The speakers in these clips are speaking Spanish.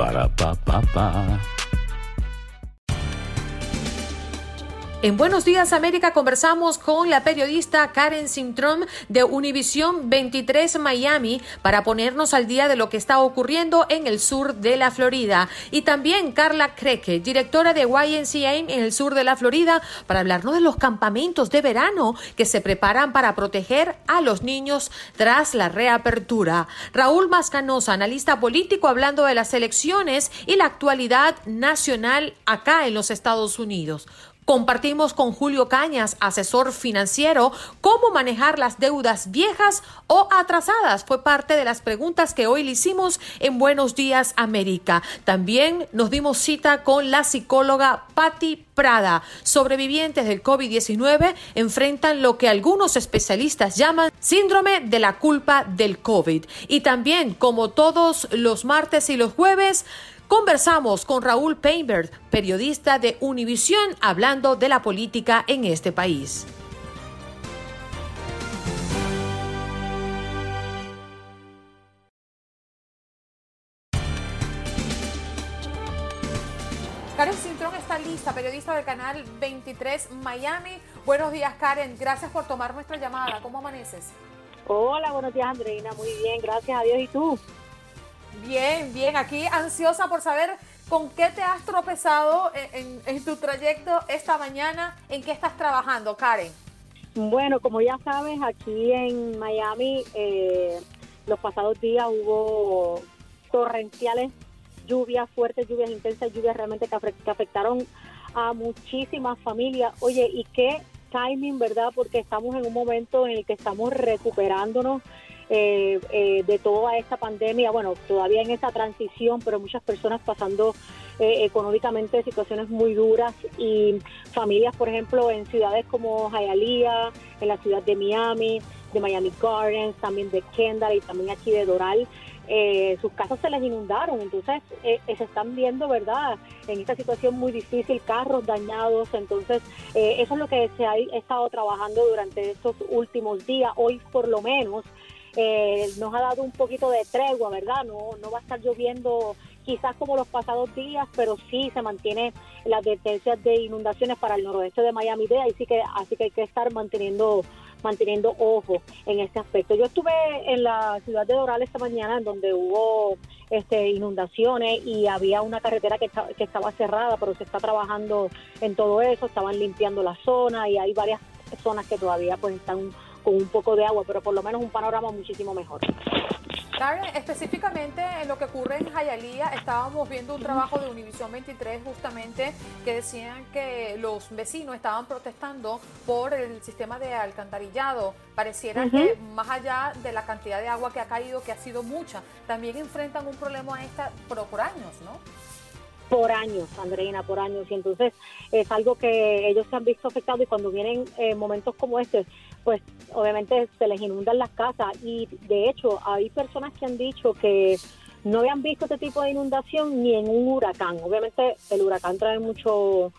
Para En Buenos Días América conversamos con la periodista Karen Sintrom de Univisión 23 Miami para ponernos al día de lo que está ocurriendo en el sur de la Florida y también Carla Creke, directora de YNCA en el sur de la Florida, para hablarnos de los campamentos de verano que se preparan para proteger a los niños tras la reapertura. Raúl Mascanosa, analista político, hablando de las elecciones y la actualidad nacional acá en los Estados Unidos. Compartimos con Julio Cañas, asesor financiero, cómo manejar las deudas viejas o atrasadas. Fue parte de las preguntas que hoy le hicimos en Buenos Días América. También nos dimos cita con la psicóloga Patti Prada. Sobrevivientes del COVID-19 enfrentan lo que algunos especialistas llaman síndrome de la culpa del COVID. Y también, como todos los martes y los jueves, Conversamos con Raúl Painberg, periodista de Univisión, hablando de la política en este país. Karen Cintrón está lista, periodista del canal 23 Miami. Buenos días, Karen. Gracias por tomar nuestra llamada. ¿Cómo amaneces? Hola, buenos días, Andreina. Muy bien, gracias a Dios. ¿Y tú? Bien, bien. Aquí ansiosa por saber con qué te has tropezado en, en, tu trayecto esta mañana. ¿En qué estás trabajando, Karen? Bueno, como ya sabes, aquí en Miami eh, los pasados días hubo torrenciales lluvias, fuertes lluvias, intensas lluvias realmente que afectaron a muchísimas familias. Oye, ¿y qué timing, verdad? Porque estamos en un momento en el que estamos recuperándonos eh, eh, de toda esta pandemia, bueno, todavía en esa transición, pero muchas personas pasando eh, económicamente situaciones muy duras y familias, por ejemplo, en ciudades como Hialeah, en la ciudad de Miami, de Miami Gardens, también de Kendall y también aquí de Doral, eh, sus casas se les inundaron, entonces eh, eh, se están viendo, ¿verdad?, en esta situación muy difícil, carros dañados, entonces eh, eso es lo que se ha estado trabajando durante estos últimos días, hoy por lo menos eh, nos ha dado un poquito de tregua, ¿verdad? No, no va a estar lloviendo quizás como los pasados días, pero sí se mantiene las advertencias de inundaciones para el noroeste de Miami-Dade, así que así que hay que estar manteniendo manteniendo ojo en este aspecto. Yo estuve en la ciudad de Doral esta mañana, en donde hubo este, inundaciones y había una carretera que, que estaba cerrada, pero se está trabajando en todo eso, estaban limpiando la zona y hay varias zonas que todavía pues están con un poco de agua, pero por lo menos un panorama muchísimo mejor. Karen, específicamente en lo que ocurre en Hialeah, estábamos viendo un trabajo de Univisión 23 justamente que decían que los vecinos estaban protestando por el sistema de alcantarillado. Pareciera que más allá de la cantidad de agua que ha caído, que ha sido mucha, también enfrentan un problema esta por, por años, ¿no? por años, Andreina, por años. Y entonces es algo que ellos se han visto afectados y cuando vienen eh, momentos como este, pues obviamente se les inundan las casas. Y de hecho hay personas que han dicho que no habían visto este tipo de inundación ni en un huracán. Obviamente el huracán trae mucho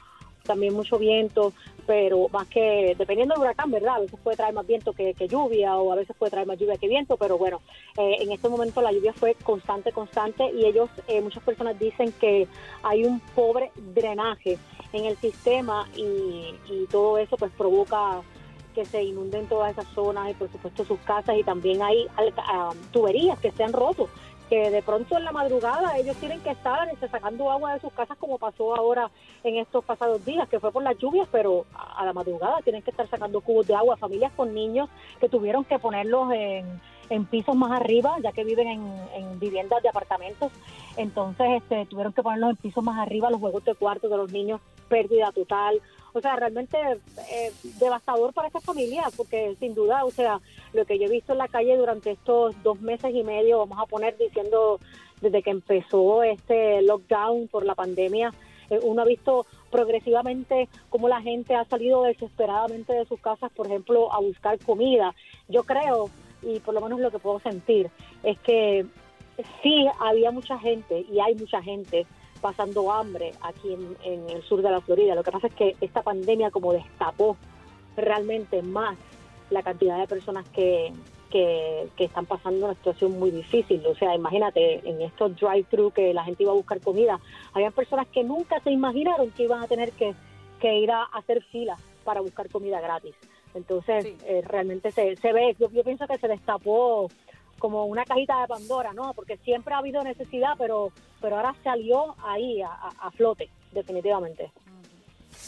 también mucho viento, pero más que, dependiendo del huracán, ¿verdad? A veces puede traer más viento que, lluvia o a veces puede traer más lluvia que viento, pero bueno, eh, en este momento la lluvia fue constante, constante y ellos, eh, muchas personas dicen que hay un pobre drenaje en el sistema y, y todo eso pues provoca que se inunden todas esas zonas y por supuesto sus casas y también hay ah, tuberías que se han roto que de pronto en la madrugada ellos tienen que estar sacando agua de sus casas como pasó ahora en estos pasados días, que fue por las lluvias, pero a la madrugada tienen que estar sacando cubos de agua, familias con niños que tuvieron que ponerlos en, en pisos más arriba, ya que viven en, en viviendas de apartamentos, entonces este, tuvieron que ponerlos en pisos más arriba, los juegos de cuarto de los niños, pérdida total, o sea, realmente eh, devastador para esta familia, porque sin duda, o sea, lo que yo he visto en la calle durante estos dos meses y medio, vamos a poner diciendo desde que empezó este lockdown por la pandemia, eh, uno ha visto progresivamente cómo la gente ha salido desesperadamente de sus casas, por ejemplo, a buscar comida. Yo creo, y por lo menos lo que puedo sentir, es que sí había mucha gente y hay mucha gente pasando hambre aquí en, el sur de la Florida. Lo que pasa es que esta pandemia como destapó realmente más la cantidad de personas que, que, están pasando una situación muy difícil. O sea, imagínate, en estos drive-thru que la gente iba a buscar comida, había personas que nunca se imaginaron que iban a tener que, ir a hacer filas para buscar comida gratis. Entonces, eh, realmente se, se ve, yo, yo pienso que se destapó como una cajita de Pandora, ¿no? Porque siempre ha habido necesidad, pero, pero ahora salió ahí a flote, definitivamente.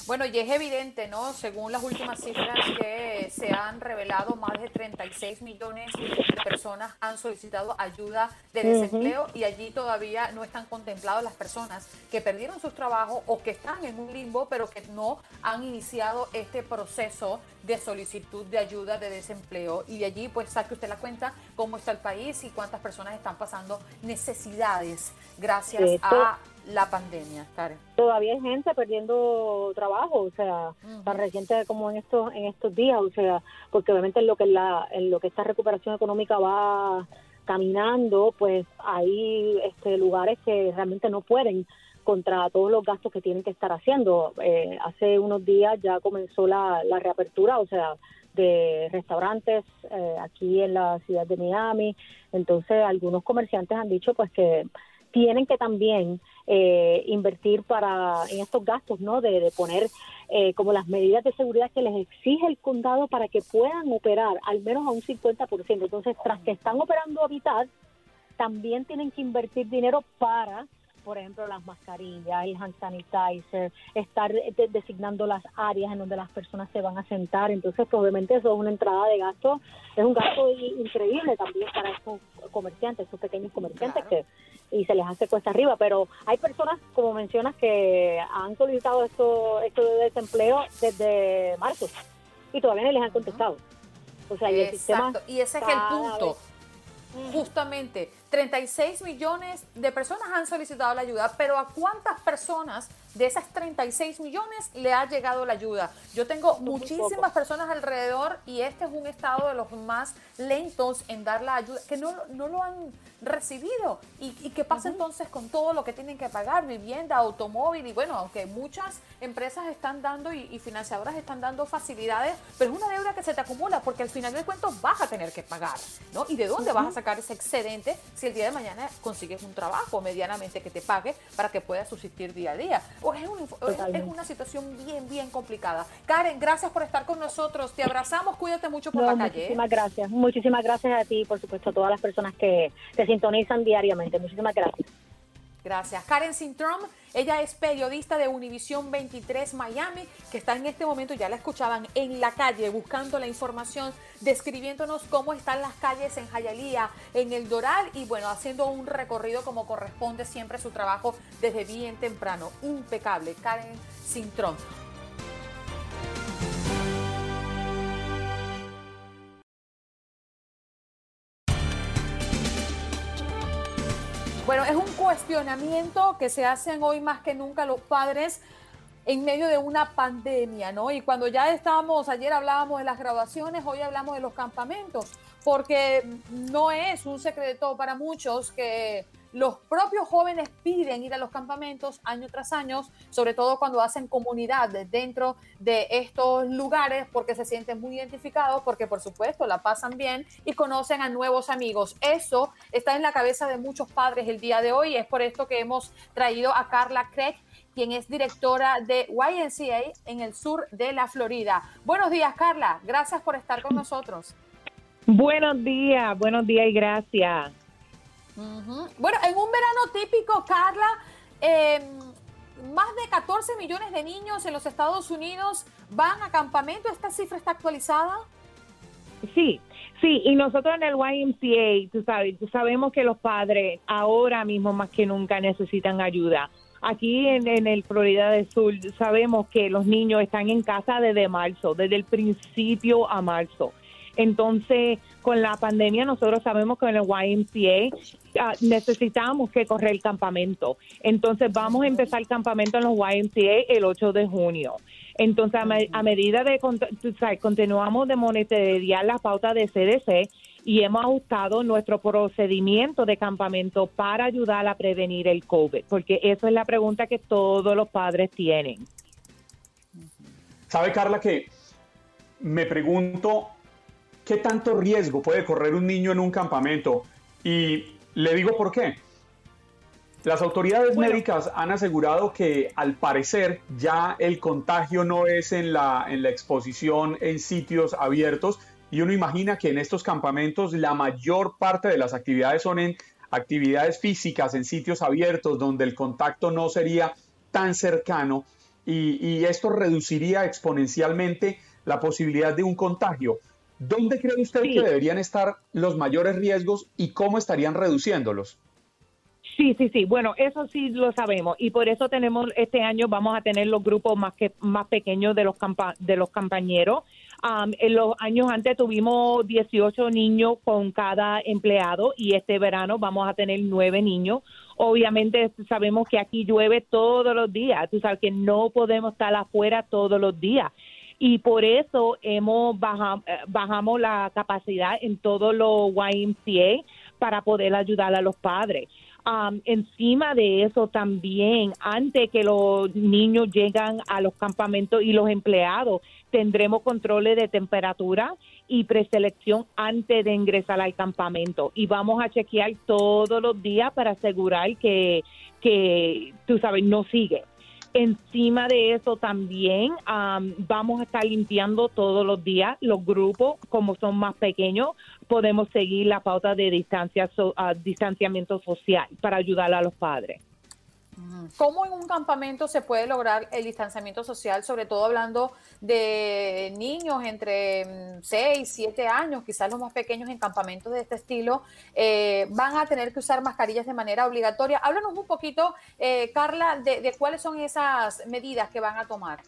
Bueno, y es evidente, ¿no? Según las últimas cifras que se han revelado, más de 36 millones de personas han solicitado ayuda de desempleo y allí todavía no están contempladas las personas que perdieron sus trabajos o que están en un limbo, pero que no han iniciado este proceso de solicitud de ayuda de desempleo. Y de allí, pues, saque usted la cuenta cómo está el país y cuántas personas están pasando necesidades gracias a la pandemia, Karen? Todavía hay gente perdiendo trabajo, o sea, tan reciente como en estos en estos días, o sea, porque obviamente en lo que la en lo que esta recuperación económica va caminando, pues hay este lugares que realmente no pueden contra todos los gastos que tienen que estar haciendo. Eh, hace unos días ya comenzó la, la reapertura, o sea, de restaurantes eh, aquí en la ciudad de Miami. Entonces, algunos comerciantes han dicho pues que tienen que también eh, invertir para en estos gastos, ¿no? De, poner eh, como las medidas de seguridad que les exige el condado para que puedan operar al menos a un 50%. Entonces, tras que están operando a mitad, también tienen que invertir dinero para por ejemplo, las mascarillas, el hand sanitizer, estar designando las áreas en donde las personas se van a sentar. Entonces, probablemente eso es una entrada de gasto, es un gasto increíble también para estos comerciantes, estos pequeños comerciantes que y se les hace cuesta arriba, pero hay personas, como mencionas, que han solicitado esto, esto de desempleo desde marzo y todavía no les han contestado. O sea, y el sistema y ese es el punto. Justamente, 36 millones de personas han solicitado la ayuda, pero ¿a cuántas personas de esas 36 millones le ha llegado la ayuda? Yo tengo muchísimas personas alrededor y este es un estado de los más lentos en dar la ayuda, que no, no lo han recibido. ¿Y, qué pasa entonces con todo lo que tienen que pagar? Vivienda, automóvil y bueno, aunque muchas empresas están dando y, financiadoras están dando facilidades, pero es una deuda que se te acumula porque al final del cuento vas a tener que pagar, ¿no? ¿Y de dónde vas a sacar ese excedente si el día de mañana consigues un trabajo medianamente que te pague para que puedas subsistir día a día. O es, es, una situación bien, bien complicada. Karen, gracias por estar con nosotros. Te abrazamos, cuídate mucho por la calle. ¿eh? Muchísimas gracias. Muchísimas gracias a ti y por supuesto a todas las personas que te sintonizan diariamente. Muchísimas gracias. Gracias. Karen Sintrom, ella es periodista de Univisión 23 Miami, que está en este momento, ya la escuchaban, en la calle buscando la información, describiéndonos cómo están las calles en Jayalía, en el Doral y bueno, haciendo un recorrido como corresponde siempre su trabajo desde bien temprano. Impecable. Karen Sintrom. Que se hacen hoy más que nunca los padres en medio de una pandemia, ¿no? Y cuando ya estábamos, ayer hablábamos de las graduaciones, hoy hablamos de los campamentos, porque no es un secreto para muchos que los propios jóvenes piden ir a los campamentos año tras año, sobre todo cuando hacen comunidad dentro de estos lugares porque se sienten muy identificados, porque por supuesto la pasan bien y conocen a nuevos amigos. Eso está en la cabeza de muchos padres el día de hoy. Es por esto que hemos traído a Carla Craig quien es directora de YNCA en el sur de la Florida. Buenos días, Carla. Gracias por estar con nosotros. Buenos días, buenos días y gracias. Bueno, en un verano típico, Carla, em, más de 14 millones de niños en los Estados Unidos van a campamento. ¿Esta cifra está actualizada? Sí, sí, y nosotros en el YMCA, tú sabes, sabemos que los padres ahora mismo más que nunca necesitan ayuda. Aquí en, en el Florida del Sur sabemos que los niños están en casa desde marzo, desde el principio a marzo. Entonces, con la pandemia nosotros sabemos que en el YMCA ah, necesitamos que correr el campamento. Entonces, vamos a empezar el campamento en los YMCA el 8 de junio. Entonces, a, medida de continuamos de monitorear la pauta de CDC y hemos ajustado nuestro procedimiento de campamento para ayudar a prevenir el COVID, porque esa es la pregunta que todos los padres tienen. ¿Sabe, Carla, que me pregunto ¿qué tanto riesgo puede correr un niño en un campamento? Y le digo por qué. Las autoridades médicas han asegurado que al parecer ya el contagio no es en la, en la exposición en sitios abiertos y uno imagina que en estos campamentos la mayor parte de las actividades son en actividades físicas, en sitios abiertos donde el contacto no sería tan cercano y, y esto reduciría exponencialmente la posibilidad de un contagio. ¿Dónde cree usted que deberían estar los mayores riesgos y cómo estarían reduciéndolos? Sí, sí, sí. Bueno, eso sí lo sabemos y por eso tenemos este año vamos a tener los grupos más que más pequeños de los de los compañeros. en los años antes tuvimos 18 niños con cada empleado y este verano vamos a tener nueve niños. Obviamente sabemos que aquí llueve todos los días. Tú sabes que no podemos estar afuera todos los días y por eso hemos bajado, eh, bajamos la capacidad en todos los YMCA para poder ayudar a los padres. encima de eso también, antes que los niños llegan a los campamentos y los empleados, tendremos controles de temperatura y preselección antes de ingresar al campamento. Y vamos a chequear todos los días para asegurar que, que tú sabes, no sigue. Encima de eso también vamos a estar limpiando todos los días los grupos, como son más pequeños, podemos seguir la pauta de distancia, ah, distanciamiento social para ayudar a los padres. ¿Cómo en un campamento se puede lograr el distanciamiento social, sobre todo hablando de niños entre 6, mm, 7 años, quizás los más pequeños en campamentos de este estilo, eh, van a tener que usar mascarillas de manera obligatoria? Háblanos un poquito, eh, Carla, de, cuáles son esas medidas que van a tomar.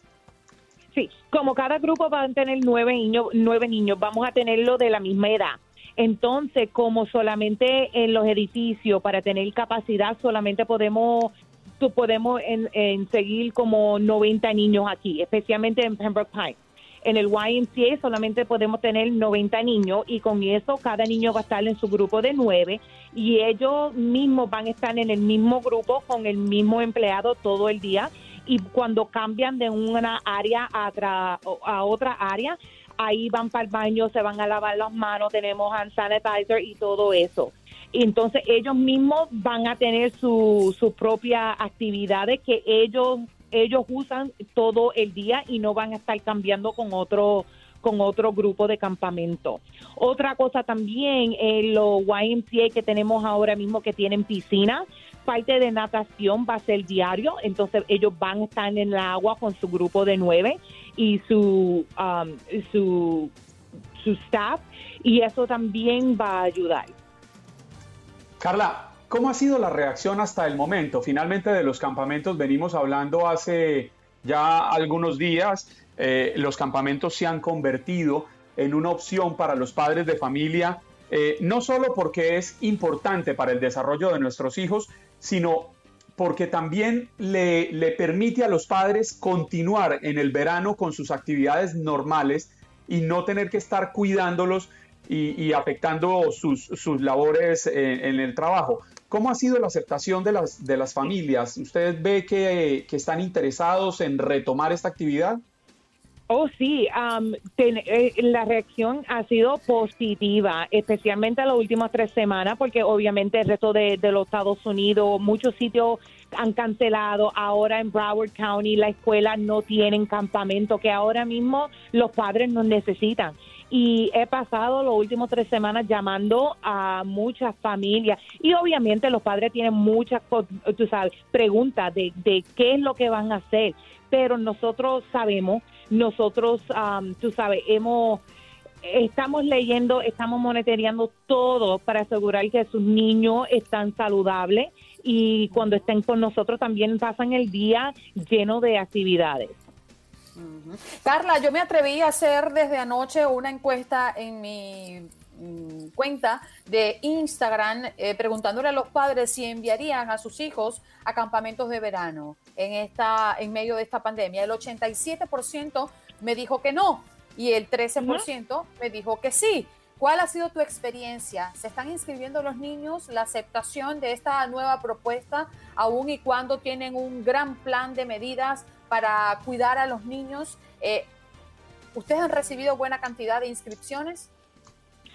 Sí, como cada grupo va a tener nueve niños, nueve niños, vamos a tenerlo de la misma edad. Entonces, como solamente en los edificios, para tener capacidad, solamente podemos tú podemos en, seguir como 90 niños aquí, especialmente en Pembroke Pines. En el YMCA solamente podemos tener 90 niños y con eso cada niño va a estar en su grupo de nueve y ellos mismos van a estar en el mismo grupo con el mismo empleado todo el día y cuando cambian de una área a, a otra área, ahí van para el baño, se van a lavar las manos, tenemos hand sanitizer y todo eso entonces ellos mismos van a tener sus su propias actividades que ellos ellos usan todo el día y no van a estar cambiando con otro con otro grupo de campamento. Otra cosa también, en los YMCA que tenemos ahora mismo que tienen piscina, parte de natación va a ser diario, entonces ellos van a estar en el agua con su grupo de nueve y su, um, su, su staff y eso también va a ayudar. Carla, ¿cómo ha sido la reacción hasta el momento? Finalmente de los campamentos venimos hablando hace ya algunos días. Eh, los campamentos se han convertido en una opción para los padres de familia, eh, no solo porque es importante para el desarrollo de nuestros hijos, sino porque también le, le permite a los padres continuar en el verano con sus actividades normales y no tener que estar cuidándolos y, afectando sus, sus labores en, el trabajo. ¿Cómo ha sido la aceptación de las, de las familias? ¿Ustedes ve que, que están interesados en retomar esta actividad? Oh, sí, eh, la reacción ha sido positiva, especialmente en las últimas tres semanas, porque obviamente el resto de, de, los Estados Unidos, muchos sitios han cancelado. Ahora en Broward County la escuela no tienen campamento, que ahora mismo los padres nos necesitan. Y he pasado los últimos tres semanas llamando a muchas familias y obviamente los padres tienen muchas, tú sabes, preguntas de, de qué es lo que van a hacer, pero nosotros sabemos nosotros, tú sabes, hemos estamos leyendo, estamos monitoreando todo para asegurar que sus niños están saludables y cuando estén con nosotros también pasan el día lleno de actividades. Carla, yo me atreví a hacer desde anoche una encuesta en mi cuenta de Instagram eh, preguntándole a los padres si enviarían a sus hijos a campamentos de verano en, esta, en medio de esta pandemia. El 87% me dijo que no y el 13% me dijo que sí. ¿Cuál ha sido tu experiencia? ¿Se están inscribiendo los niños? ¿La aceptación de esta nueva propuesta, aún y cuando tienen un gran plan de medidas para cuidar a los niños? Eh, ¿Ustedes han recibido buena cantidad de inscripciones?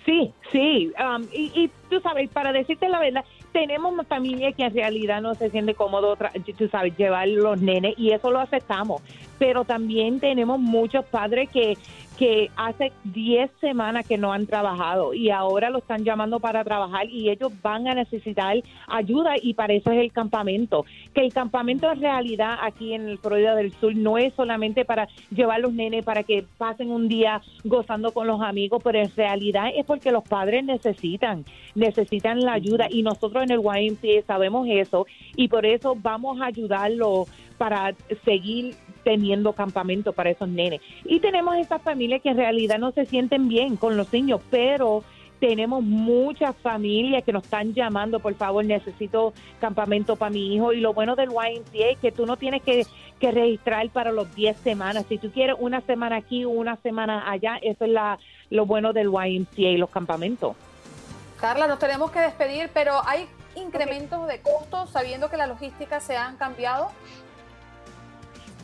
Sí, sí. Um, y, tú sabes, para decirte la verdad, tenemos familias que en realidad no se siente cómodo, tú sabes, llevar los nenes y eso lo aceptamos. Pero también tenemos muchos padres que que hace 10 semanas que no han trabajado y ahora lo están llamando para trabajar y ellos van a necesitar ayuda y para eso es el campamento. Que el campamento en realidad aquí en el Florida del Sur no es solamente para llevar los nenes para que pasen un día gozando con los amigos, pero en realidad es porque los padres necesitan, necesitan la ayuda y nosotros en el YMCA sabemos eso y por eso vamos a ayudarlo para seguir teniendo campamento para esos nenes. Y tenemos estas familias que en realidad no se sienten bien con los niños, pero tenemos muchas familias que nos están llamando, por favor, necesito campamento para mi hijo. Y lo bueno del YMCA es que tú no tienes que, que registrar para los 10 semanas. Si tú quieres una semana aquí o una semana allá, eso es la, lo bueno del YMCA y los campamentos. Carla, nos tenemos que despedir, pero ¿hay incrementos de costos sabiendo que la logística se han cambiado?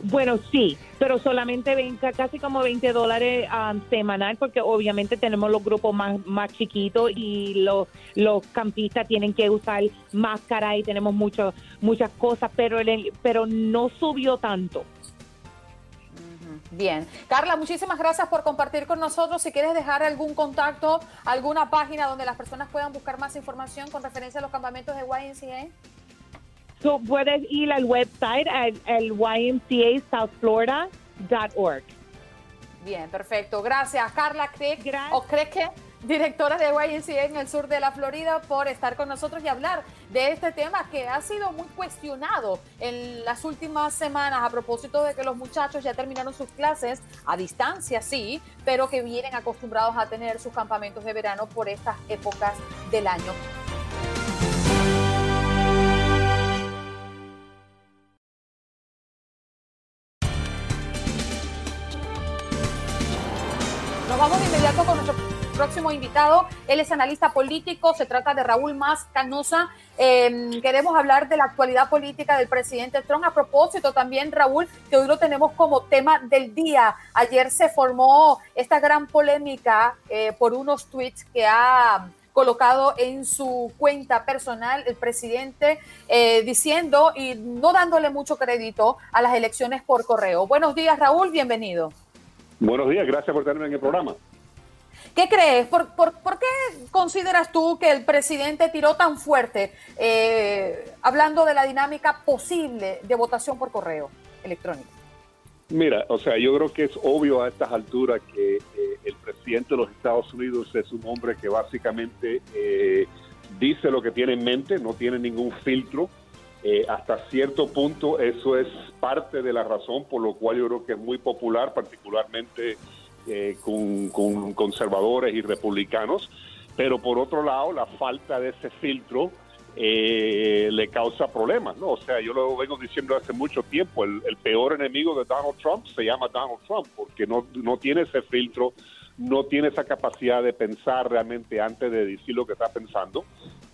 Bueno, sí, pero solamente ven casi como 20 dólares um, semanal, porque obviamente tenemos los grupos más, más chiquitos y los, los campistas tienen que usar máscara y tenemos mucho, muchas cosas, pero, el, pero no subió tanto. Bien. Carla, muchísimas gracias por compartir con nosotros. Si quieres dejar algún contacto, alguna página donde las personas puedan buscar más información con referencia a los campamentos de YNCA. So, puedes ir al website, al, al ymcasouthflorida.org. Bien, perfecto. Gracias, Carla Craig, o que directora de YMCA en el sur de la Florida, por estar con nosotros y hablar de este tema que ha sido muy cuestionado en las últimas semanas a propósito de que los muchachos ya terminaron sus clases a distancia, sí, pero que vienen acostumbrados a tener sus campamentos de verano por estas épocas del año. Vamos de inmediato con nuestro próximo invitado. Él es analista político, se trata de Raúl Más Canosa. Em, queremos hablar de la actualidad política del presidente Trump. A propósito, también, Raúl, que hoy lo tenemos como tema del día. Ayer se formó esta gran polémica eh, por unos tweets que ha colocado en su cuenta personal el presidente eh, diciendo y no dándole mucho crédito a las elecciones por correo. Buenos días, Raúl, bienvenido. Buenos días, gracias por tenerme en el programa. ¿Qué crees? ¿Por, por, qué consideras tú que el presidente tiró tan fuerte eh, hablando de la dinámica posible de votación por correo electrónico? Mira, o sea, yo creo que es obvio a estas alturas que eh, el presidente de los Estados Unidos es un hombre que básicamente eh, dice lo que tiene en mente, no tiene ningún filtro. Eh, hasta cierto punto eso es parte de la razón por lo cual yo creo que es muy popular, particularmente eh, con, conservadores y republicanos, pero por otro lado la falta de ese filtro eh, le causa problemas, ¿no? O sea, yo lo vengo diciendo hace mucho tiempo, el, peor enemigo de Donald Trump se llama Donald Trump, porque no, no tiene ese filtro, no tiene esa capacidad de pensar realmente antes de decir lo que está pensando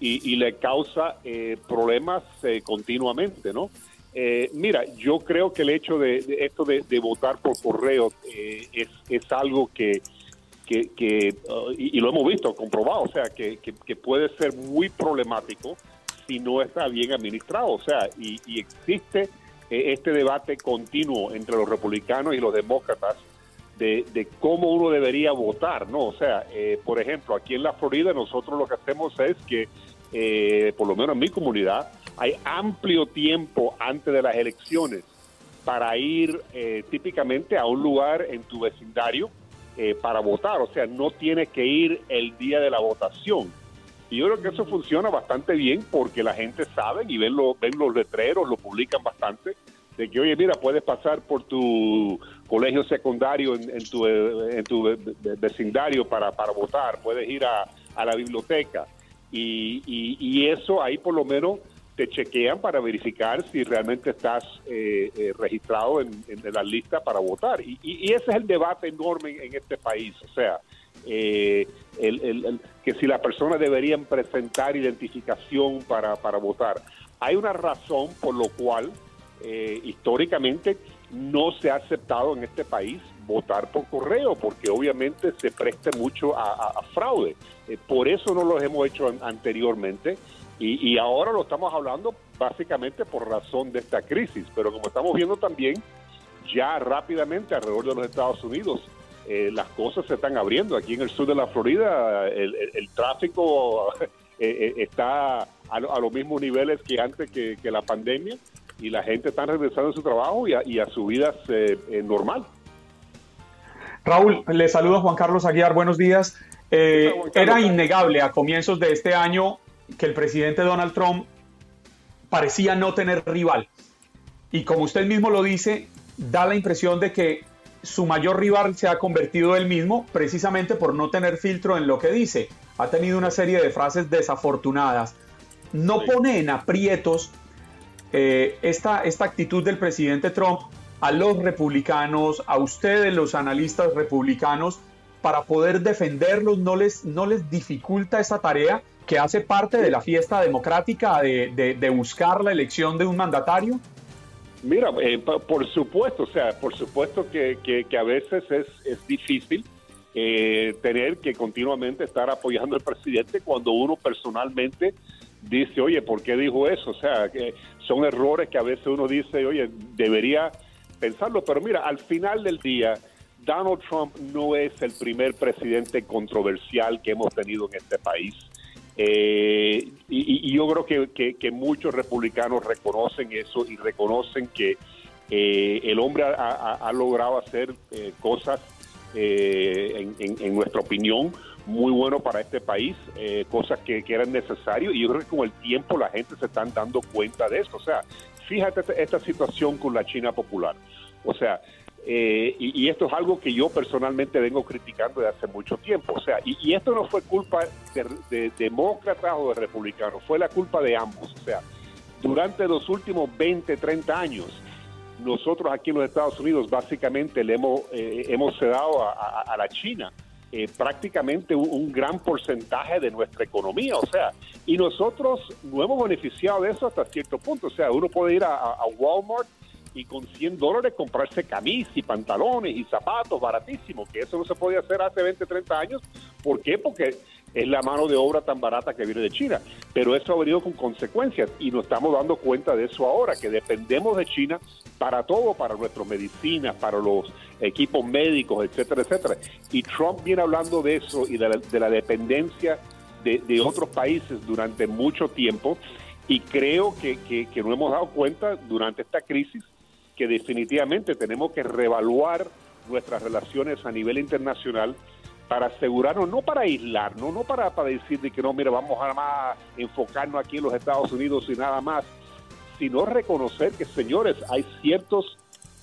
y, le causa eh, problemas eh, continuamente, ¿no? Eh, mira, yo creo que el hecho de, esto de, votar por correo es, es, algo que, que, uh, y, lo hemos visto, comprobado, o sea, que, que, puede ser muy problemático si no está bien administrado, o sea, y, y existe este debate continuo entre los republicanos y los demócratas de, cómo uno debería votar, ¿no? O sea, eh, por ejemplo, aquí en la Florida nosotros lo que hacemos es que, eh, por lo menos en mi comunidad, hay amplio tiempo antes de las elecciones para ir eh, típicamente a un lugar en tu vecindario para votar, o sea, no tienes que ir el día de la votación. Y yo creo que eso funciona bastante bien porque la gente sabe y ven, lo, ven los letreros, lo publican bastante, de que, oye, mira, puedes pasar por tu colegio secundario en, tu, en tu vecindario para, para votar, puedes ir a, la biblioteca. Y, y, eso ahí por lo menos te chequean para verificar si realmente estás eh, eh, registrado en, en, la lista para votar. Y, y, ese es el debate enorme en, este país. O sea, eh, el, el, que si las personas deberían presentar identificación para, para votar. Hay una razón por lo cual históricamente no se ha aceptado en este país votar por correo, porque obviamente se preste mucho a, fraude. Eh, por eso no lo hemos hecho anteriormente y, ahora lo estamos hablando básicamente por razón de esta crisis, pero como estamos viendo también, ya rápidamente alrededor de los Estados Unidos, eh, las cosas se están abriendo. Aquí en el sur de la Florida el, tráfico eh, está a, los mismos niveles que antes que la pandemia y la gente está regresando a su trabajo y a, su vida eh, eh, normal. Raúl, le saludo a Juan Carlos Aguiar, buenos días. Eh, era innegable a comienzos de este año que el presidente Donald Trump parecía no tener rival. Y como usted mismo lo dice, da la impresión de que su mayor rival se ha convertido él mismo precisamente por no tener filtro en lo que dice. Ha tenido una serie de frases desafortunadas. No pone en aprietos eh, esta, esta actitud del presidente Trump a los republicanos, a ustedes los analistas republicanos, para poder defenderlos, no les, no les dificulta esa tarea que hace parte de la fiesta democrática de, de, buscar la elección de un mandatario? Mira, eh, por supuesto, o sea, por supuesto que, que, a veces es, es difícil eh, tener que continuamente estar apoyando al presidente cuando uno personalmente dice, oye, ¿por qué dijo eso? O sea, que son errores que a veces uno dice, oye, debería pensarlo, pero mira, al final del día, Donald Trump no es el primer presidente controversial que hemos tenido en este país. Eh, y, yo creo que, muchos republicanos reconocen eso y reconocen que eh, el hombre ha, logrado hacer eh, cosas, en, en, nuestra opinión, muy bueno para este país, eh, cosas que, eran necesarias y yo creo que con el tiempo la gente se están dando cuenta de eso. O sea, fíjate esta, situación con la China popular. O sea, eh, y, esto es algo que yo personalmente vengo criticando de hace mucho tiempo. O sea, y, esto no fue culpa de, demócratas o de republicanos, fue la culpa de ambos. O sea, durante los últimos 20, 30 años, nosotros aquí en los Estados Unidos básicamente le hemos, eh, hemos cedado a la China eh, prácticamente un, gran porcentaje de nuestra economía, o sea, y nosotros no hemos beneficiado de eso hasta cierto punto, o sea, uno puede ir a, Walmart y con 100 dólares comprarse camisas y pantalones y zapatos baratísimos, que eso no se podía hacer hace 20, 30 años. ¿Por qué? Porque es la mano de obra tan barata que viene de China. Pero eso ha venido con consecuencias y nos estamos dando cuenta de eso ahora, que dependemos de China para todo, para nuestras medicinas, para los equipos médicos, etcétera, etcétera. Y Trump viene hablando de eso y de la, dependencia de, otros países durante mucho tiempo y creo que, que, que nos hemos dado cuenta durante esta crisis que definitivamente tenemos que reevaluar nuestras relaciones a nivel internacional para asegurarnos, no para aislarnos, no para, para decir de que no, mira, vamos a enfocarnos aquí en los Estados Unidos y nada más, sino reconocer que, señores, hay ciertos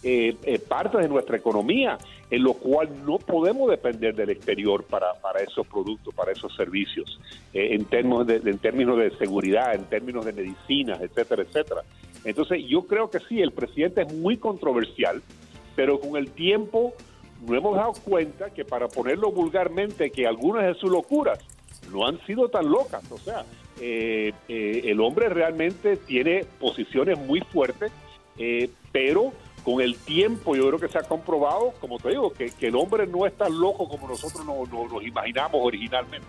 eh, eh, partes de nuestra economía en lo cual no podemos depender del exterior para, para esos productos, para esos servicios, eh, en, términos de, en términos de seguridad, en términos de medicinas, etcétera, etcétera. Entonces, yo creo que sí, el presidente es muy controversial, pero con el tiempo no hemos dado cuenta que para ponerlo vulgarmente, que algunas de sus locuras no han sido tan locas. O sea, eh, eh, el hombre realmente tiene posiciones muy fuertes, eh, pero con el tiempo yo creo que se ha comprobado, como te digo, que, que el hombre no es tan loco como nosotros nos, nos- nos imaginamos originalmente.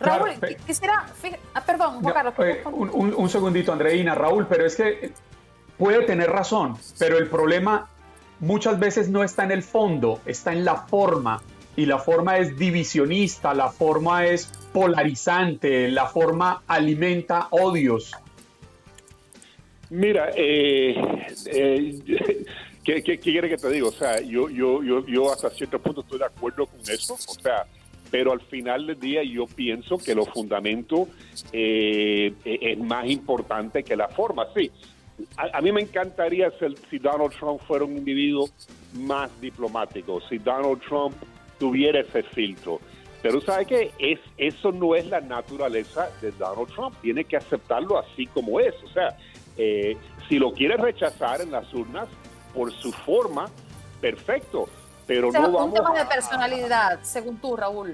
Raúl, Claro, quisiera... ah, perdón, Juan Carlos. Eh, un, un- un segundito, Andreina, Raúl, pero es que puede tener razón, pero el problema muchas veces no está en el fondo, está en la forma. Y la forma es divisionista, la forma es polarizante, la forma alimenta odios. Mira, eh, eh, ¿qué, quiere que te diga? O sea, yo, yo, yo, yo hasta cierto punto estoy de acuerdo con eso, o sea, pero al final del día yo pienso que los fundamentos eh, eh, es más importante que la forma, sí. A, a mí me encantaría ser- si Donald Trump fuera un individuo más diplomático, si Donald Trump tuviera ese filtro. Pero ¿sabe qué? Es, eso no es la naturaleza de Donald Trump. Tiene que aceptarlo así como es. O sea, eh, si lo quiere rechazar en las urnas por su forma, perfecto. Pero O sea, no un vamos tema a- de personalidad, según tú, Raúl.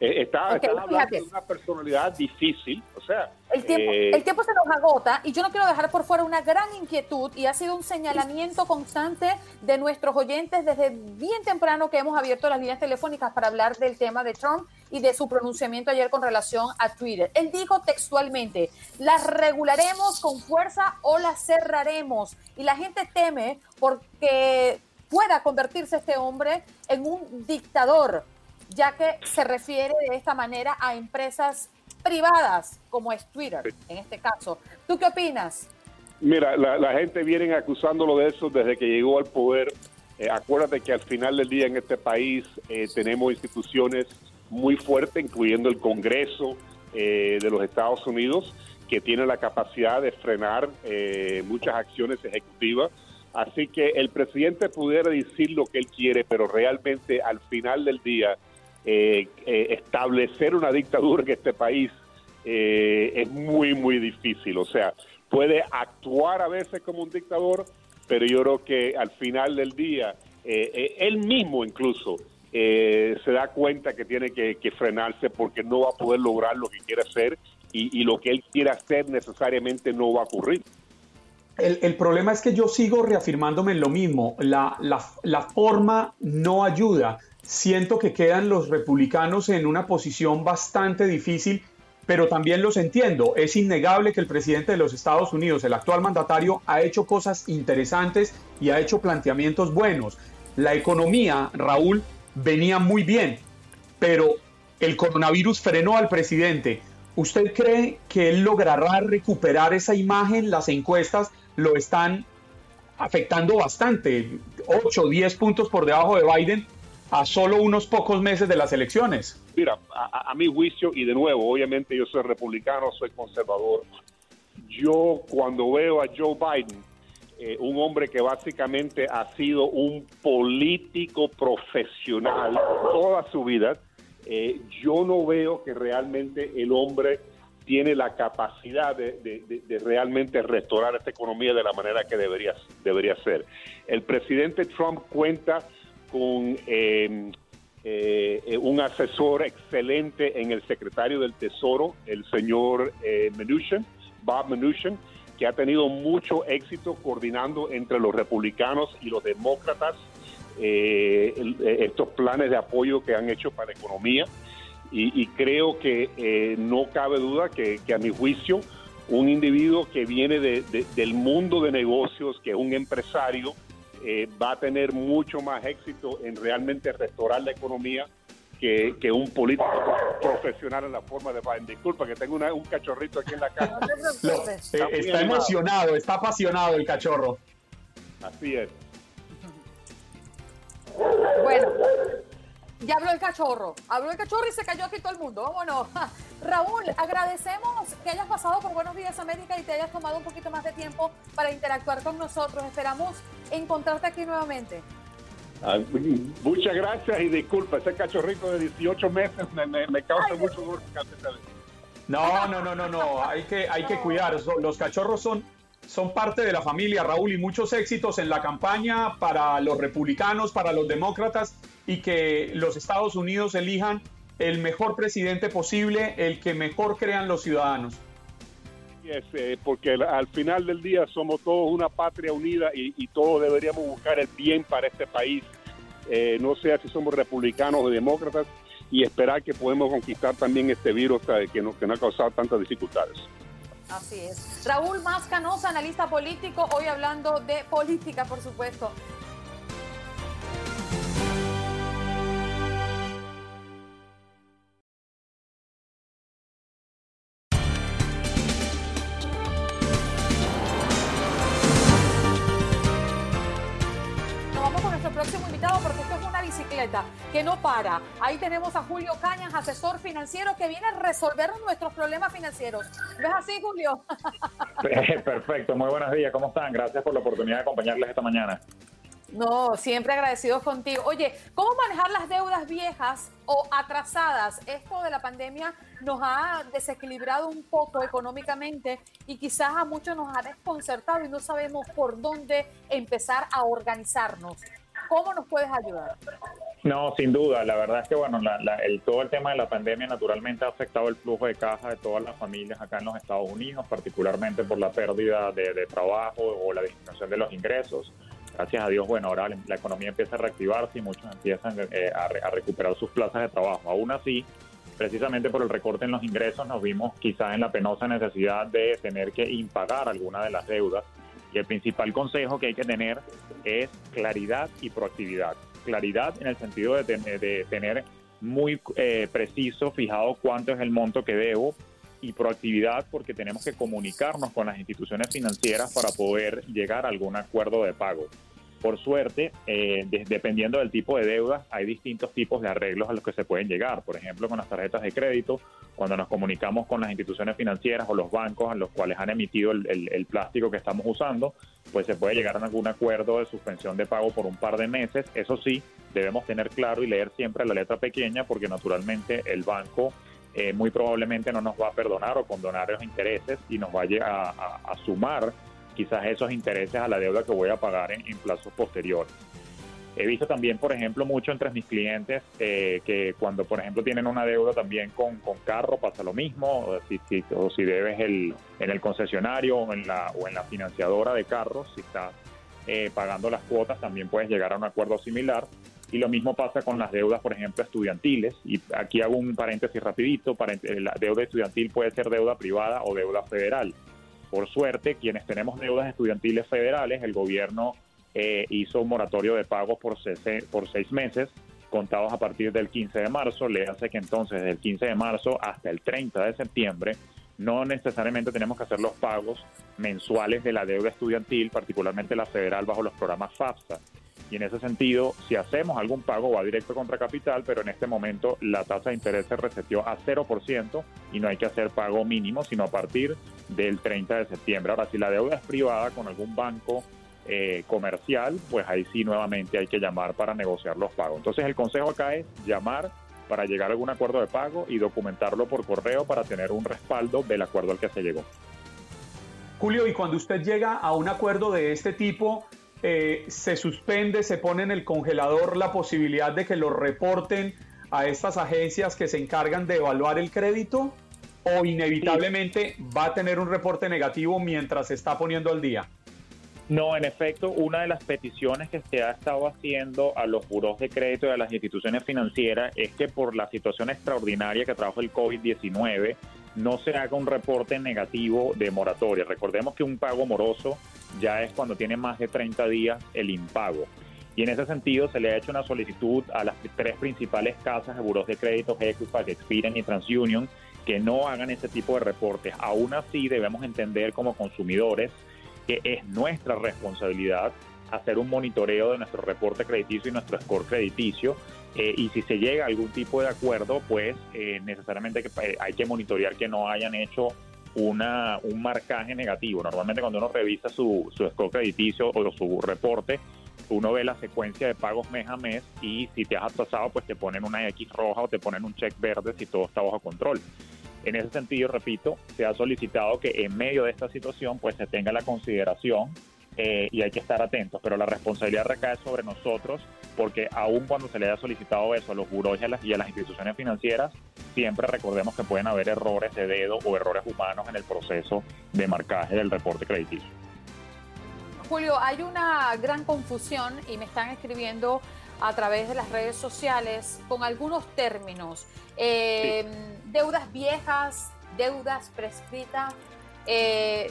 Eh, está, hablando de una personalidad difícil. O sea, El tiempo, eh, el tiempo se nos agota y yo no quiero dejar por fuera una gran inquietud y ha sido un señalamiento constante de nuestros oyentes desde bien temprano que hemos abierto las líneas telefónicas para hablar del tema de Trump y de su pronunciamiento ayer con relación a Twitter. Él dijo textualmente, las regularemos con fuerza o las cerraremos. Y la gente teme porque pueda convertirse este hombre en un dictador ya que se refiere de esta manera a empresas privadas, como es Twitter, en este caso. ¿Tú qué opinas? Mira, la, la gente viene acusándolo de eso desde que llegó al poder. Eh, acuérdate que al final del día en este país eh, tenemos instituciones muy fuertes, incluyendo el Congreso eh, de los Estados Unidos, que tiene la capacidad de frenar eh, muchas acciones ejecutivas. Así que el presidente pudiera decir lo que él quiere, pero realmente al final del día eh, eh, establecer una dictadura en este país eh, es muy, muy difícil. O sea, puede actuar a veces como un dictador, pero yo creo que al final del día, eh, eh, él mismo incluso eh, se da cuenta que tiene que, que frenarse porque no va a poder lograr lo que quiere hacer y, y lo que él quiere hacer necesariamente no va a ocurrir. El, el problema es que yo sigo reafirmándome en lo mismo. La, la- la forma no ayuda. Siento que quedan los republicanos en una posición bastante difícil, pero también los entiendo. Es innegable que el presidente de los Estados Unidos, el actual mandatario, ha hecho cosas interesantes y ha hecho planteamientos buenos. La economía, Raúl, venía muy bien, pero el coronavirus frenó al presidente. ¿Usted cree que él logrará recuperar esa imagen? Las encuestas lo están afectando bastante. 8, 10 puntos por debajo de Biden a solo unos pocos meses de las elecciones. Mira, a, a mi juicio, y de nuevo, obviamente yo soy republicano, soy conservador, yo cuando veo a Joe Biden, eh, un hombre que básicamente ha sido un político profesional toda su vida, eh, yo no veo que realmente el hombre tiene la capacidad de, de- de- de realmente restaurar esta economía de la manera que debería, debería ser. El presidente Trump cuenta con eh, eh, eh, un asesor excelente en el secretario del Tesoro, el señor eh, Mnuchin, Bob Mnuchin, que ha tenido mucho éxito coordinando entre los republicanos y los demócratas eh, estos planes de apoyo que han hecho para la economía. Y, creo que no cabe duda que, que a mi juicio un individuo que viene de- de- del mundo de negocios, que es un empresario, eh, va a tener mucho más éxito en realmente restaurar la economía que, que un político profesional en la forma de Biden. Disculpa que tengo una- un cachorrito aquí en la casa. Lo- eh, está animado. emocionado, está apasionado el cachorro. Así es. Bueno, ya habló el cachorro. Habló el cachorro y se cayó aquí todo el mundo. Vámonos. Raúl, agradecemos que hayas pasado por Buenos Días América y te hayas tomado un poquito más de tiempo para interactuar con nosotros. Esperamos encontrarte aquí nuevamente. Ah, muchas gracias y disculpa, ese cachorrito de 18 meses me, me- me causa mucho dolor. No, no, no, no, no. Hay que, hay que cuidar. Los cachorros son son parte de la familia, Raúl, y muchos éxitos en la campaña para los republicanos, para los demócratas, y que los Estados Unidos elijan el mejor presidente posible, el que mejor crean los ciudadanos. Eh, porque al final del día somos todos una patria unida y, todos deberíamos buscar el bien para este país, eh, no sea si somos republicanos o demócratas, y esperar que podemos conquistar también este virus que nos, que nos ha causado tantas dificultades. Así es. Raúl Mascanosa, analista político, hoy hablando de política, por supuesto. Que no para. Ahí tenemos a Julio Cañas, asesor financiero, que viene a resolver nuestros problemas financieros. ¿Ves así, Julio? Perfecto, muy buenos días, ¿cómo están? Gracias por la oportunidad de acompañarles esta mañana. No, siempre agradecidos contigo. Oye, ¿cómo manejar las deudas viejas o atrasadas? Esto de la pandemia nos ha desequilibrado un poco económicamente y quizás a muchos nos ha desconcertado y no sabemos por dónde empezar a organizarnos. ¿Cómo nos puedes ayudar? No, sin duda. La verdad es que bueno, el, todo el tema de la pandemia naturalmente ha afectado el flujo de caja de todas las familias acá en los Estados Unidos, particularmente por la pérdida de, trabajo o la disminución de los ingresos. Gracias a Dios, bueno, ahora la economía empieza a reactivarse y muchos empiezan eh, a, a recuperar sus plazas de trabajo. Aún así, precisamente por el recorte en los ingresos, nos vimos quizás en la penosa necesidad de tener que impagar alguna de las deudas. Y el principal consejo que hay que tener es claridad y proactividad claridad en el sentido de, tener muy eh, preciso, fijado cuánto es el monto que debo y proactividad porque tenemos que comunicarnos con las instituciones financieras para poder llegar a algún acuerdo de pago. Por suerte, eh, dependiendo del tipo de deuda, hay distintos tipos de arreglos a los que se pueden llegar. Por ejemplo, con las tarjetas de crédito, cuando nos comunicamos con las instituciones financieras o los bancos a los cuales han emitido el, plástico que estamos usando, pues se puede llegar a algún acuerdo de suspensión de pago por un par de meses. Eso sí, debemos tener claro y leer siempre la letra pequeña porque naturalmente el banco eh, muy probablemente no nos va a perdonar o condonar los intereses y nos vaya a sumar quizás esos intereses a la deuda que voy a pagar en, plazos posteriores. He visto también, por ejemplo, mucho entre mis clientes eh, que cuando, por ejemplo, tienen una deuda también con, con carro pasa lo mismo, o si, o si debes el, en el concesionario o en, la, o en la financiadora de carros, si estás eh, pagando las cuotas, también puedes llegar a un acuerdo similar. Y lo mismo pasa con las deudas, por ejemplo, estudiantiles. Y aquí hago un paréntesis rapidito. La deuda estudiantil puede ser deuda privada o deuda federal. Por suerte, quienes tenemos deudas estudiantiles federales, el gobierno eh, hizo un moratorio de pagos por, seis meses, contados a partir del 15 de marzo. Le hace que entonces, desde el 15 de marzo hasta el 30 de septiembre, no necesariamente tenemos que hacer los pagos mensuales de la deuda estudiantil, particularmente la federal, bajo los programas FAFSA. Y en ese sentido, si hacemos algún pago, va directo contra capital, pero en este momento la tasa de interés se resetió a 0% y no hay que hacer pago mínimo, sino a partir del 30 de septiembre. Ahora, si la deuda es privada con algún banco eh, comercial, pues ahí sí nuevamente hay que llamar para negociar los pagos. Entonces el consejo acá es llamar para llegar a algún acuerdo de pago y documentarlo por correo para tener un respaldo del acuerdo al que se llegó. Julio, y cuando usted llega a un acuerdo de este tipo, eh, se suspende, se pone en el congelador la posibilidad de que lo reporten a estas agencias que se encargan de evaluar el crédito o inevitablemente va a tener un reporte negativo mientras se está poniendo al día? No, en efecto, una de las peticiones que se ha estado haciendo a los buros de crédito y a las instituciones financieras es que por la situación extraordinaria que trajo el COVID-19 no se haga un reporte negativo de moratoria. Recordemos que un pago moroso ya es cuando tiene más de 30 días el impago. Y en ese sentido se le ha hecho una solicitud a las tres principales casas de buros de crédito, Equifax, Experian y TransUnion, que no hagan ese tipo de reportes. Aún así debemos entender como consumidores que es nuestra responsabilidad hacer un monitoreo de nuestro reporte crediticio y nuestro score crediticio. Eh, y si se llega a algún tipo de acuerdo, pues eh, necesariamente eh, hay que monitorear que no hayan hecho una, un marcaje negativo. Normalmente cuando uno revisa su, su score crediticio o su reporte, uno ve la secuencia de pagos mes a mes y si te has atrasado, pues te ponen una X roja o te ponen un check verde si todo está bajo control. En ese sentido, repito, se ha solicitado que en medio de esta situación pues se tenga la consideración eh, y hay que estar atentos, pero la responsabilidad recae sobre nosotros porque aun cuando se le haya solicitado eso a los buros y a las, y a las instituciones financieras, siempre recordemos que pueden haber errores de dedo o errores humanos en el proceso de marcaje del reporte crediticio. Julio, hay una gran confusión y me están escribiendo a través de las redes sociales con algunos términos. Eh, deudas viejas, deudas prescritas. Eh,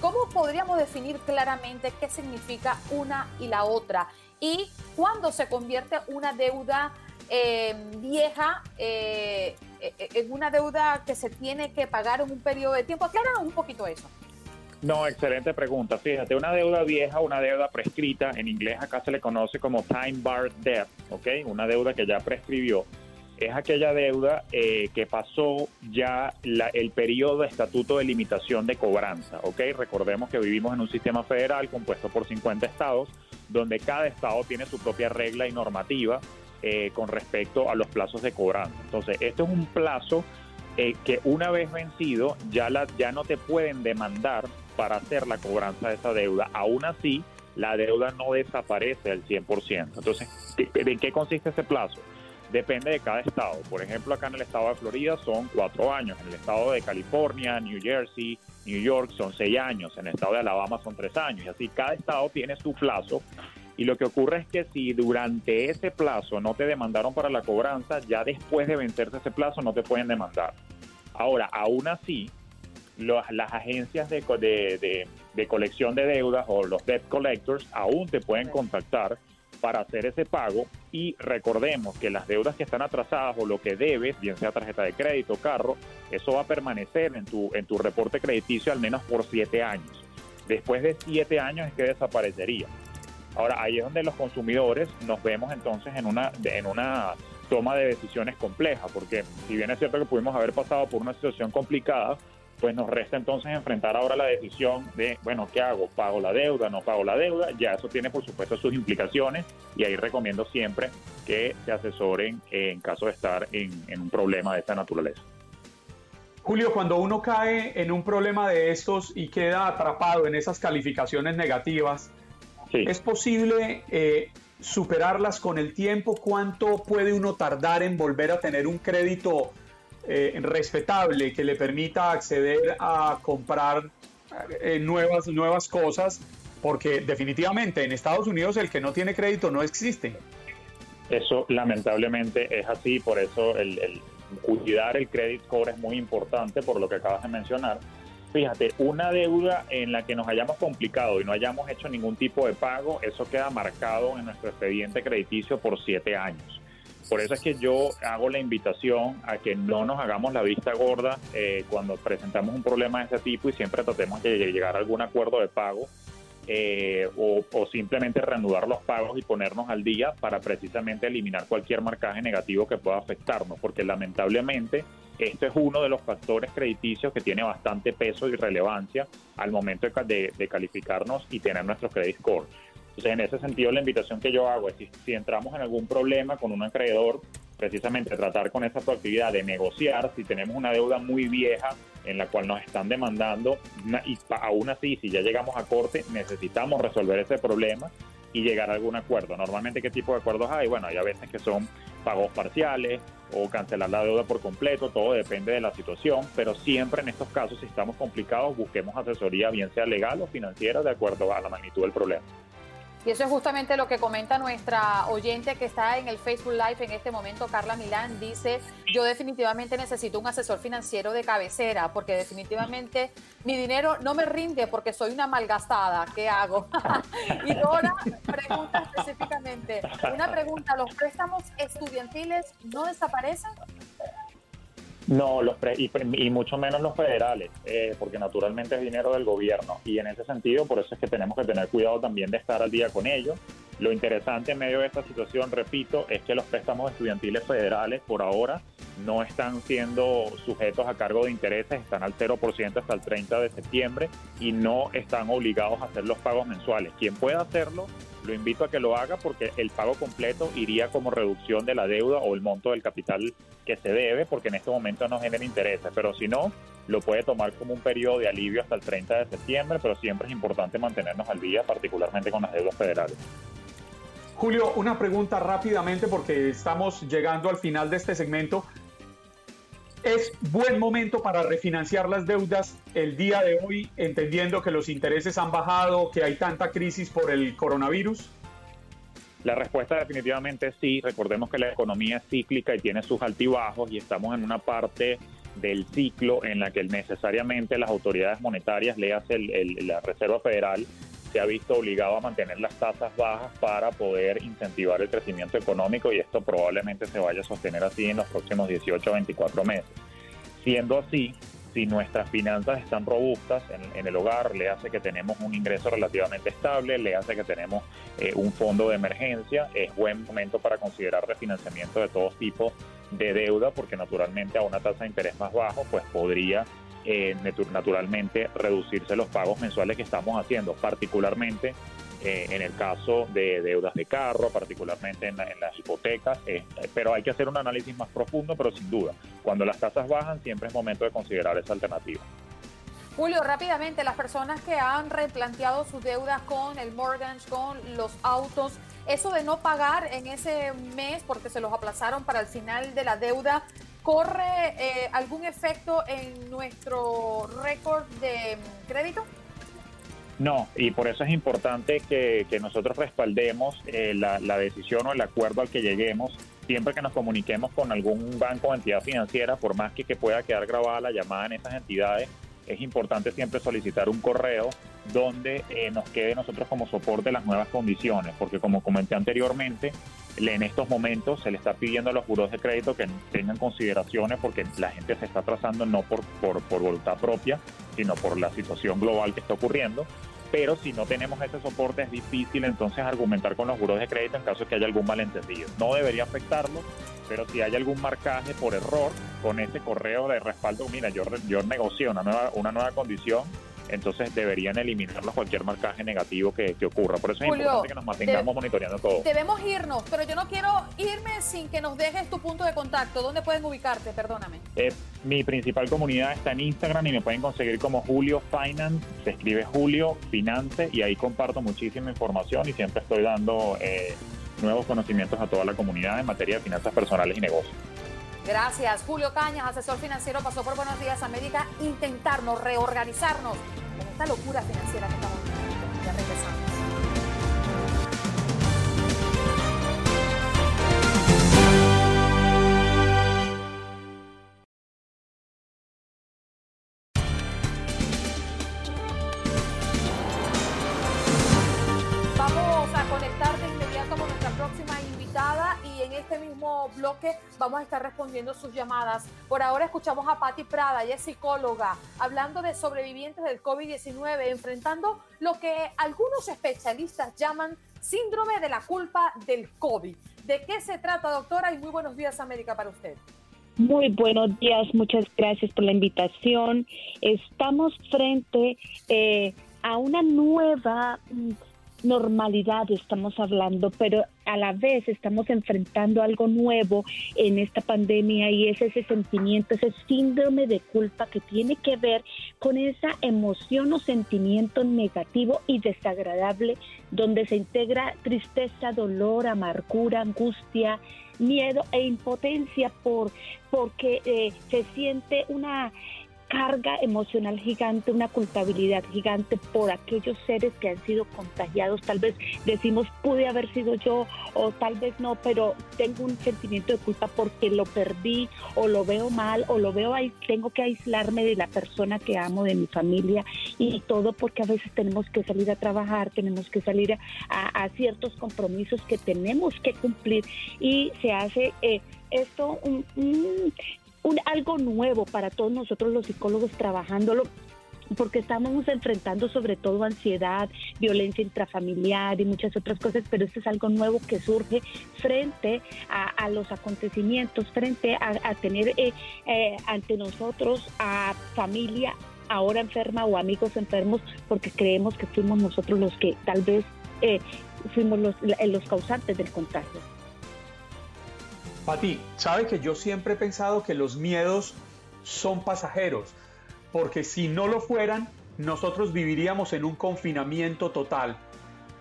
¿Cómo podríamos definir claramente qué significa una y la otra? Y cuándo se convierte una deuda eh, vieja eh, en una deuda que se tiene que pagar en un periodo de tiempo. Acláranos un poquito eso. No, excelente pregunta. Fíjate, una deuda vieja, una deuda prescrita, en inglés acá se le conoce como time bar debt, ¿ok? Una deuda que ya prescribió es aquella deuda eh, que pasó ya el periodo de estatuto de limitación de cobranza. ¿ok? Recordemos que vivimos en un sistema federal compuesto por 50 estados, donde cada estado tiene su propia regla y normativa eh, con respecto a los plazos de cobranza. Entonces, este es un plazo eh, que una vez vencido ya, la, ya no te pueden demandar para hacer la cobranza de esa deuda. Aún así, la deuda no desaparece al 100%. Entonces, ¿en qué consiste ese plazo? Depende de cada estado. Por ejemplo, acá en el estado de Florida son cuatro años. En el estado de California, New Jersey, New York son seis años. En el estado de Alabama son tres años. Y así cada estado tiene su plazo. Y lo que ocurre es que si durante ese plazo no te demandaron para la cobranza, ya después de vencerse ese plazo no te pueden demandar. Ahora, aún así, las agencias de, de, de colección de deudas o los debt collectors aún te pueden contactar para hacer ese pago y recordemos que las deudas que están atrasadas o lo que debes, bien sea tarjeta de crédito, carro, eso va a permanecer en tu, en tu reporte crediticio al menos por siete años. Después de siete años es que desaparecería. Ahora, ahí es donde los consumidores nos vemos entonces en una, en una toma de decisiones compleja, porque si bien es cierto que pudimos haber pasado por una situación complicada, pues nos resta entonces enfrentar ahora la decisión de, bueno, ¿qué hago? ¿Pago la deuda? ¿No pago la deuda? Ya eso tiene por supuesto sus implicaciones y ahí recomiendo siempre que se asesoren en caso de estar en, un problema de esta naturaleza. Julio, cuando uno cae en un problema de estos y queda atrapado en esas calificaciones negativas, ¿es posible eh, superarlas con el tiempo? ¿Cuánto puede uno tardar en volver a tener un crédito eh, respetable que le permita acceder a comprar eh, nuevas, nuevas cosas, porque definitivamente en Estados Unidos el que no tiene crédito no existe. Eso lamentablemente es así, por eso el, cuidar el credit score es muy importante, por lo que acabas de mencionar. Fíjate, una deuda en la que nos hayamos complicado y no hayamos hecho ningún tipo de pago, eso queda marcado en nuestro expediente crediticio por siete años. Por eso es que yo hago la invitación a que no nos hagamos la vista gorda eh, cuando presentamos un problema de este tipo y siempre tratemos de llegar a algún acuerdo de pago eh, o, simplemente reanudar los pagos y ponernos al día para precisamente eliminar cualquier marcaje negativo que pueda afectarnos, porque lamentablemente este es uno de los factores crediticios que tiene bastante peso y relevancia al momento de, de calificarnos y tener nuestro credit score. Entonces, en ese sentido, la invitación que yo hago es si, entramos en algún problema con un acreedor, precisamente tratar con esa proactividad de negociar si tenemos una deuda muy vieja en la cual nos están demandando y aún así si ya llegamos a corte necesitamos resolver ese problema y llegar a algún acuerdo. Normalmente qué tipo de acuerdos hay? Bueno, hay a veces que son pagos parciales o cancelar la deuda por completo, todo depende de la situación, pero siempre en estos casos si estamos complicados busquemos asesoría bien sea legal o financiera de acuerdo a la magnitud del problema. Y eso es justamente lo que comenta nuestra oyente que está en el Facebook Live en este momento, Carla Milán. Dice, yo definitivamente necesito un asesor financiero de cabecera porque definitivamente mi dinero no me rinde porque soy una malgastada. ¿Qué hago? y Dora pregunta específicamente, una pregunta, ¿los préstamos estudiantiles no desaparecen? No, los y, mucho menos los federales, eh, porque naturalmente es dinero del gobierno. Y en ese sentido, por eso es que tenemos que tener cuidado también de estar al día con ellos. Lo interesante en medio de esta situación, repito, es que los préstamos estudiantiles federales por ahora no están siendo sujetos a cargo de intereses, están al 0% hasta el 30 de septiembre y no están obligados a hacer los pagos mensuales. Quien pueda hacerlo lo invito a que lo haga porque el pago completo iría como reducción de la deuda o el monto del capital que se debe, porque en este momento no genera intereses. Pero si no, lo puede tomar como un periodo de alivio hasta el 30 de septiembre, pero siempre es importante mantenernos al día, particularmente con las deudas federales. Julio, una pregunta rápidamente porque estamos llegando al final de este segmento. ¿Es buen momento para refinanciar las deudas el día de hoy, entendiendo que los intereses han bajado, que hay tanta crisis por el coronavirus? La respuesta definitivamente sí. Recordemos que la economía es cíclica y tiene sus altibajos y estamos en una parte del ciclo en la que necesariamente las autoridades monetarias, le hace la Reserva Federal, se ha visto obligado a mantener las tasas bajas para poder incentivar el crecimiento económico y esto probablemente se vaya a sostener así en los próximos 18 a 24 meses. Siendo así, si nuestras finanzas están robustas en, el hogar, le hace que tenemos un ingreso relativamente estable, le hace que tenemos eh, un fondo de emergencia, es buen momento para considerar refinanciamiento de todo tipo de deuda, porque naturalmente a una tasa de interés más bajo, pues podría eh, naturalmente reducirse los pagos mensuales que estamos haciendo, particularmente eh, en el caso de deudas de carro, particularmente en, las hipotecas, eh, pero hay que hacer un análisis más profundo, pero sin duda, cuando las tasas bajan siempre es momento de considerar esa alternativa. Julio, rápidamente, las personas que han replanteado sus deudas con el mortgage, con los autos, eso de no pagar en ese mes porque se los aplazaron para el final de la deuda, ¿corre eh, algún efecto en nuestro récord de crédito? No, y por eso es importante que, nosotros respaldemos eh, la, la, decisión o el acuerdo al que lleguemos siempre que nos comuniquemos con algún banco o entidad financiera, por más que, que pueda quedar grabada la llamada en esas entidades, es importante siempre solicitar un correo donde eh, nos quede nosotros como soporte las nuevas condiciones, porque como comenté anteriormente, en estos momentos se le está pidiendo a los juros de crédito que tengan consideraciones porque la gente se está trazando no por, por, por voluntad propia, sino por la situación global que está ocurriendo. Pero si no tenemos ese soporte es difícil entonces argumentar con los juros de crédito en caso de que haya algún malentendido. No debería afectarlo, pero si hay algún marcaje por error con ese correo de respaldo, mira, yo, yo negocié una nueva, una nueva condición, entonces deberían eliminarlo cualquier marcaje negativo que, ocurra. Por eso es importante que nos mantengamos monitoreando todo. Debemos irnos, pero yo no quiero irme sin que nos dejes tu punto de contacto. ¿Dónde pueden ubicarte? Perdóname. Eh, mi principal comunidad está en Instagram y me pueden conseguir como Julio Finance. Se escribe Julio Finance y ahí comparto muchísima información y siempre estoy dando eh, nuevos conocimientos a toda la comunidad en materia de finanzas personales y negocios. Gracias. Julio Cañas, asesor financiero, pasó por Buenos Días América, intentarnos reorganizarnos con esta locura financiera que estamos viviendo. Ya. Bloque vamos a estar respondiendo sus llamadas. Por ahora escuchamos a Patti Prada, ella es psicóloga, hablando de sobrevivientes del COVID-19, enfrentando lo que algunos especialistas llaman síndrome de la culpa del COVID. ¿De qué se trata, doctora? Y muy buenos días, América, para usted. Muy buenos días, muchas gracias por la invitación. Estamos frente eh, a una nueva normalidad estamos hablando, pero a la vez estamos enfrentando algo nuevo en esta pandemia y es ese sentimiento, ese síndrome de culpa que tiene que ver con esa emoción o sentimiento negativo y desagradable donde se integra tristeza, dolor, amargura, angustia, miedo e impotencia por porque eh, se siente una carga emocional gigante, una culpabilidad gigante por aquellos seres que han sido contagiados. Tal vez decimos, pude haber sido yo o tal vez no, pero tengo un sentimiento de culpa porque lo perdí o lo veo mal o lo veo ahí, tengo que aislarme de la persona que amo, de mi familia y todo porque a veces tenemos que salir a trabajar, tenemos que salir a, ciertos compromisos que tenemos que cumplir y se hace... Eh, esto un, algo nuevo para todos nosotros los psicólogos trabajándolo porque estamos enfrentando sobre todo ansiedad, violencia intrafamiliar y muchas otras cosas, pero esto es algo nuevo que surge frente a, los acontecimientos, frente a, tener eh, eh, ante nosotros a familia ahora enferma o amigos enfermos, porque creemos que fuimos nosotros los que tal vez eh, fuimos los, los causantes del contagio. Pati, sabe que yo siempre he pensado que los miedos son pasajeros, porque si no lo fueran, nosotros viviríamos en un confinamiento total.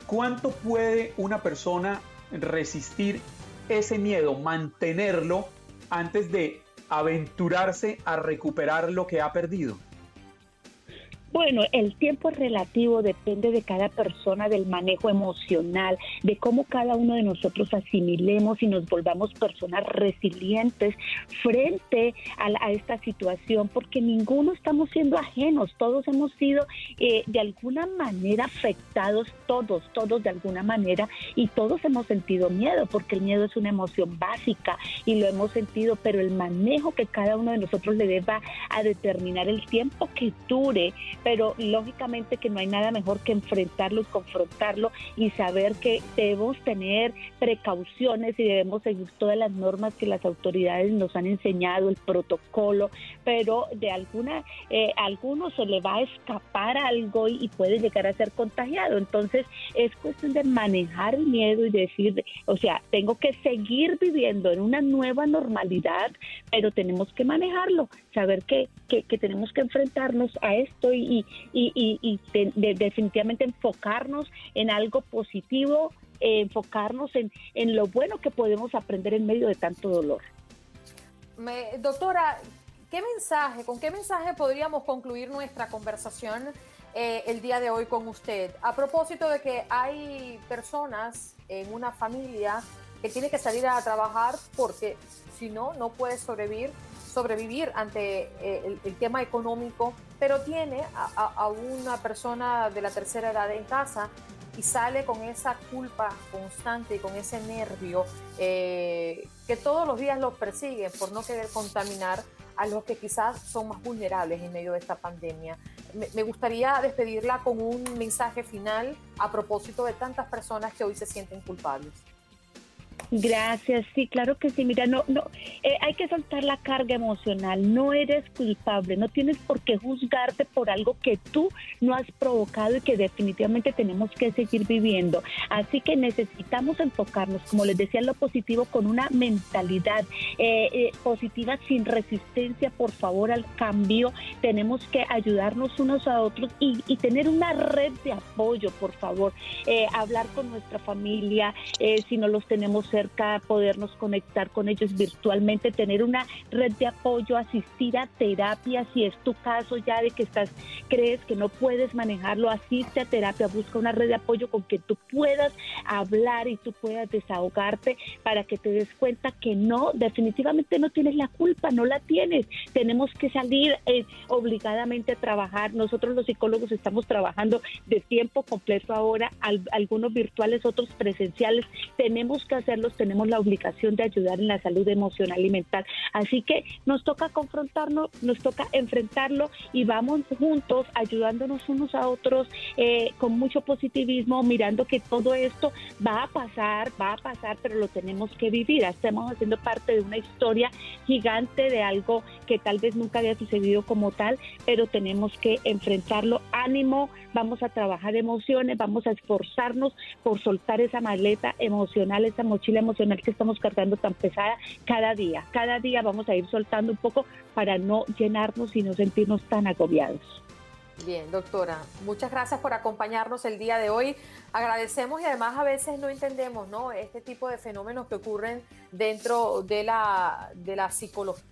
¿Cuánto puede una persona resistir ese miedo, mantenerlo antes de aventurarse a recuperar lo que ha perdido? Bueno, el tiempo relativo depende de cada persona, del manejo emocional, de cómo cada uno de nosotros asimilemos y nos volvamos personas resilientes frente a, esta situación, porque ninguno estamos siendo ajenos, todos hemos sido eh, de alguna manera afectados, todos, todos de alguna manera, y todos hemos sentido miedo, porque el miedo es una emoción básica y lo hemos sentido, pero el manejo que cada uno de nosotros le deba a determinar el tiempo que dure pero lógicamente que no hay nada mejor que enfrentarlo y confrontarlo y saber que debemos tener precauciones y debemos seguir todas las normas que las autoridades nos han enseñado, el protocolo, pero de alguna, eh, a alguno se le va a escapar algo y, puede llegar a ser contagiado. Entonces es cuestión de manejar el miedo y decir, o sea, tengo que seguir viviendo en una nueva normalidad, pero tenemos que manejarlo, saber que, que, que tenemos que enfrentarnos a esto y, y, definitivamente enfocarnos en algo positivo, eh, enfocarnos en, lo bueno que podemos aprender en medio de tanto dolor. doctora, ¿qué mensaje, con qué mensaje podríamos concluir nuestra conversación eh, el día de hoy con usted? A propósito de que hay personas en una familia que tiene que salir a trabajar porque si no, no puede sobrevivir sobrevivir ante eh, el, tema económico, pero tiene a, una persona de la tercera edad en casa y sale con esa culpa constante y con ese nervio eh, que todos los días los persigue por no querer contaminar a los que quizás son más vulnerables en medio de esta pandemia. me gustaría despedirla con un mensaje final a propósito de tantas personas que hoy se sienten culpables. Gracias, sí, claro que sí. Mira, no, no, eh, hay que soltar la carga emocional. No eres culpable, no tienes por qué juzgarte por algo que tú no has provocado y que definitivamente tenemos que seguir viviendo. Así que necesitamos enfocarnos, como les decía, en lo positivo con una mentalidad eh, eh, positiva sin resistencia, por favor, al cambio. Tenemos que ayudarnos unos a otros y, y tener una red de apoyo, por favor. hablar con nuestra familia, si no los tenemos cerca, podernos conectar con ellos virtualmente, tener una red de apoyo, asistir a terapia, si es tu caso ya de que estás, crees que no puedes manejarlo, asiste a terapia, busca una red de apoyo con que tú puedas hablar y tú puedas desahogarte para que te des cuenta que no, definitivamente no tienes la culpa, no la tienes. Tenemos que salir eh, obligadamente a trabajar. Nosotros los psicólogos estamos trabajando de tiempo completo ahora, algunos virtuales, otros presenciales. Tenemos que hacerlo tenemos la obligación de ayudar en la salud emocional y mental. Así que nos toca confrontarnos, nos toca enfrentarlo y vamos juntos ayudándonos unos a otros eh, con mucho positivismo, mirando que todo esto va a pasar, va a pasar, pero lo tenemos que vivir. Estamos haciendo parte de una historia gigante de algo que tal vez nunca había sucedido como tal, pero tenemos que enfrentarlo. Ánimo, vamos a trabajar emociones, vamos a esforzarnos por soltar esa maleta emocional, esa mochila emocional que estamos cargando tan pesada cada día. Cada día vamos a ir soltando un poco para no llenarnos y no sentirnos tan agobiados. Bien, doctora, muchas gracias por acompañarnos el día de hoy. Agradecemos y además a veces no entendemos ¿no? este tipo de fenómenos que ocurren dentro de la, de la psicología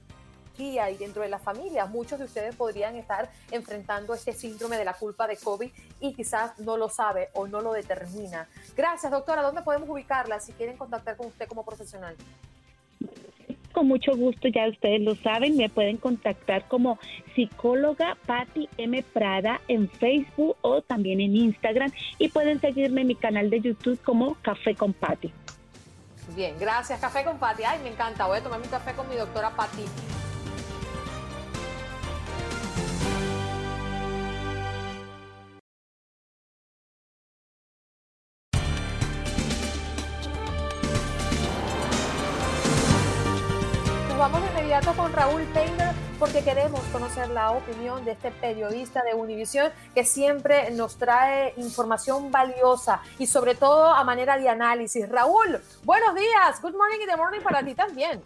y dentro de las familias. Muchos de ustedes podrían estar enfrentando este síndrome de la culpa de COVID y quizás no lo sabe o no lo determina. Gracias, doctora. ¿Dónde podemos ubicarla si quieren contactar con usted como profesional? Con mucho gusto, ya ustedes lo saben, me pueden contactar como psicóloga Patti M. Prada en Facebook o también en Instagram y pueden seguirme en mi canal de YouTube como Café con Patti. Bien, gracias. Café con Patti. Ay, me encanta. Voy a tomar mi café con mi doctora Patti. Raúl Taylor porque queremos conocer la opinión de este periodista de Univisión que siempre nos trae información valiosa y sobre todo a manera de análisis. Raúl, buenos días, good morning y the morning para ti también.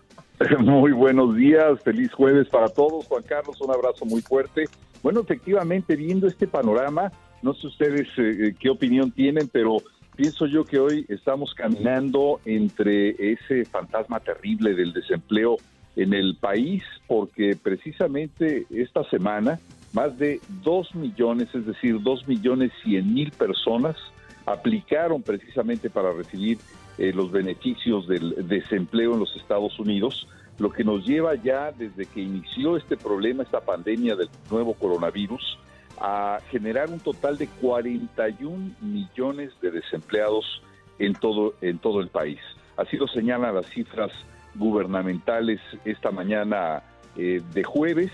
Muy buenos días, feliz jueves para todos. Juan Carlos, un abrazo muy fuerte. Bueno, efectivamente, viendo este panorama, no sé ustedes eh, qué opinión tienen, pero pienso yo que hoy estamos caminando entre ese fantasma terrible del desempleo en el país, porque precisamente esta semana más de dos millones, es decir, dos millones cien mil personas aplicaron precisamente para recibir eh, los beneficios del desempleo en los Estados Unidos, lo que nos lleva ya desde que inició este problema, esta pandemia del nuevo coronavirus, a generar un total de 41 millones de desempleados en todo, en todo el país. Así lo señalan las cifras gubernamentales esta mañana eh, de jueves,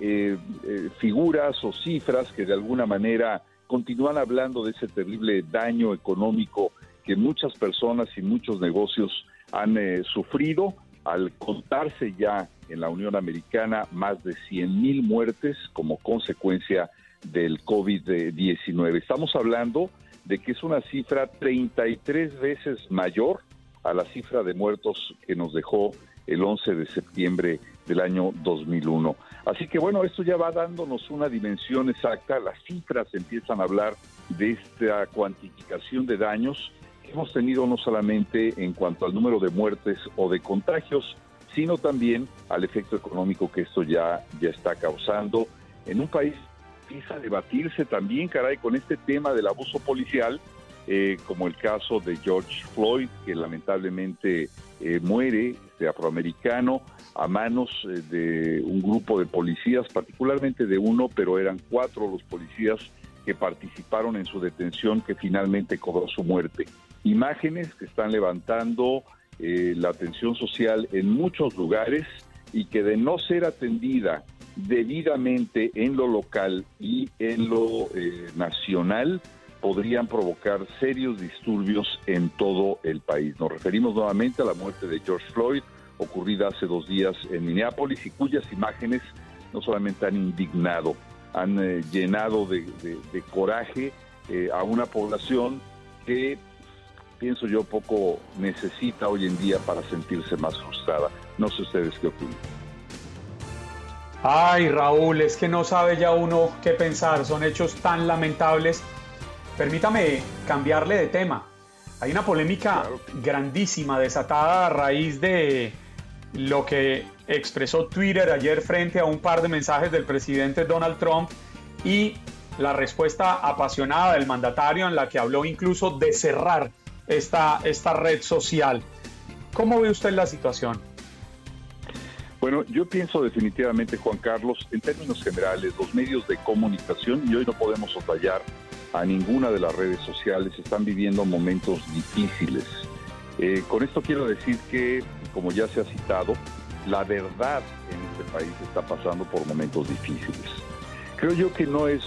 eh, eh, figuras o cifras que de alguna manera continúan hablando de ese terrible daño económico que muchas personas y muchos negocios han sufrido al contarse ya en la Unión Americana más de 100 mil muertes como consecuencia del COVID-19. Estamos hablando de que es una cifra 33 veces mayor a la cifra de muertos que nos dejó el 11 de septiembre del año 2001. Así que bueno, esto ya va dándonos una dimensión exacta, las cifras empiezan a hablar de esta cuantificación de daños que hemos tenido no solamente en cuanto al número de muertes o de contagios, sino también al efecto económico que esto ya, ya está causando en un país empieza a debatirse también, caray, con este tema del abuso policial, eh, como el caso de George Floyd, que lamentablemente eh, muere, este afroamericano, a manos eh, de un grupo de policías, particularmente de uno, pero eran cuatro los policías que participaron en su detención, que finalmente cobró su muerte. Imágenes que están levantando la atención social en muchos lugares y que de no ser atendida debidamente en lo local y en lo nacional, podrían provocar serios disturbios en todo el país. Nos referimos nuevamente a la muerte de George Floyd, ocurrida hace dos días en Minneapolis y cuyas imágenes no solamente han indignado, han eh, llenado de, coraje eh, a una población que, pienso yo, poco necesita hoy en día para sentirse más frustrada. No sé ustedes qué opinan. Ay, Raúl, es que no sabe ya uno qué pensar. Son hechos tan lamentables Permítame cambiarle de tema. Hay una polémica grandísima desatada a raíz de lo que expresó Twitter ayer frente a un par de mensajes del presidente Donald Trump y la respuesta apasionada del mandatario en la que habló incluso de cerrar esta, esta red social. ¿Cómo ve usted la situación? Bueno, yo pienso definitivamente, Juan Carlos, en términos generales, los medios de comunicación, y hoy no podemos soslayar a ninguna de las redes sociales, están viviendo momentos difíciles. Eh, con esto quiero decir que, como ya se ha citado, la verdad en este país está pasando por momentos difíciles. Creo yo que no es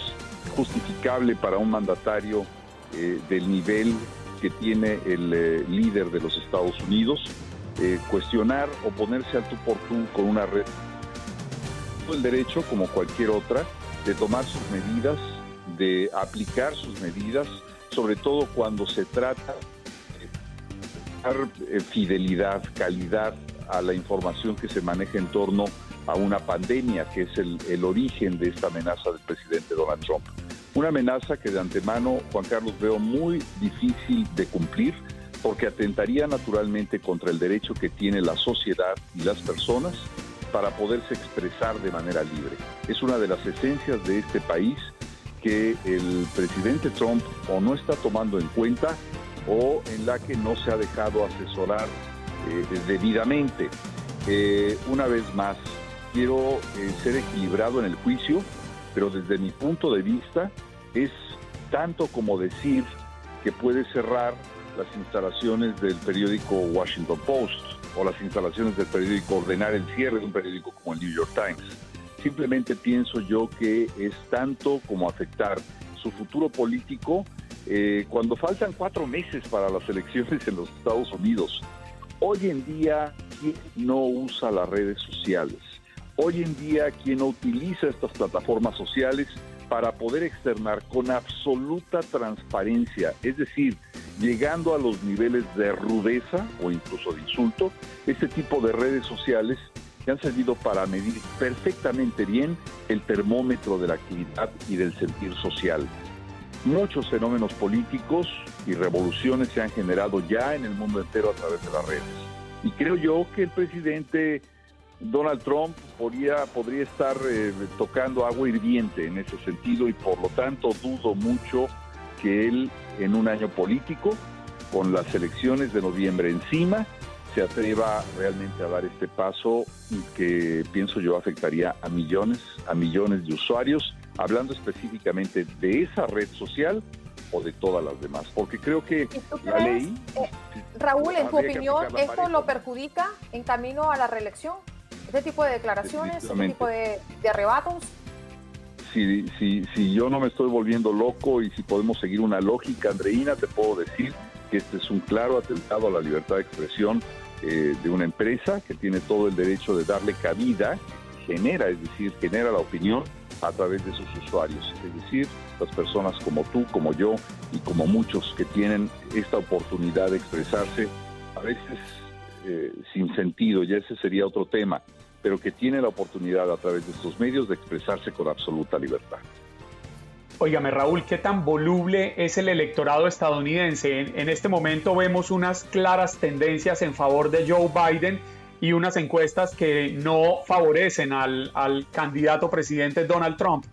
justificable para un mandatario eh, del nivel que tiene el eh, líder de los Estados Unidos cuestionar o ponerse al tú por tú con una red. El derecho, como cualquier otra, de tomar sus medidas de aplicar sus medidas, sobre todo cuando se trata de dar eh, fidelidad, calidad a la información que se maneja en torno a una pandemia, que es el, el, origen de esta amenaza del presidente Donald Trump. Una amenaza que de antemano, Juan Carlos, veo muy difícil de cumplir porque atentaría naturalmente contra el derecho que tiene la sociedad y las personas para poderse expresar de manera libre. Es una de las esencias de este país que el presidente Trump o no está tomando en cuenta o en la que no se ha dejado asesorar eh, debidamente. Eh, una vez más, quiero eh, ser equilibrado en el juicio, pero desde mi punto de vista es tanto como decir que puede cerrar las instalaciones del periódico Washington Post o las instalaciones del periódico ordenar el cierre de un periódico como el New York Times. Simplemente pienso yo que es tanto como afectar su futuro político eh, cuando faltan cuatro meses para las elecciones en los Estados Unidos. Hoy en día, ¿quién no usa las redes sociales? Hoy en día quien utiliza estas plataformas sociales para poder externar con absoluta transparencia, es decir, llegando a los niveles de rudeza o incluso de insulto, este tipo de redes sociales que han servido para medir perfectamente bien el termómetro de la actividad y del sentir social. Muchos fenómenos políticos y revoluciones se han generado ya en el mundo entero a través de las redes. Y creo yo que el presidente Donald Trump podría, podría estar eh, tocando agua hirviente en ese sentido y por lo tanto dudo mucho que él en un año político, con las elecciones de noviembre encima, se atreva realmente a dar este paso que pienso yo afectaría a millones, a millones de usuarios, hablando específicamente de esa red social o de todas las demás, porque creo que la ley... Eh, Raúl, en tu opinión, ¿esto lo perjudica en camino a la reelección? ¿Este tipo de declaraciones, este tipo de, arrebatos? Si, si, si yo no me estoy volviendo loco y si podemos seguir una lógica, Andreina, te puedo decir que este es un claro atentado a la libertad de expresión eh, de una empresa que tiene todo el derecho de darle cabida, genera, es decir, genera la opinión a través de sus usuarios, es decir, las personas como tú, como yo y como muchos que tienen esta oportunidad de expresarse, a veces eh, sin sentido, ya ese sería otro tema, pero que tiene la oportunidad a través de estos medios de expresarse con absoluta libertad. Óigame, Raúl, ¿qué tan voluble es el electorado estadounidense? En, este momento vemos unas claras tendencias en favor de Joe Biden y unas encuestas que no favorecen al, al candidato presidente Donald Trump.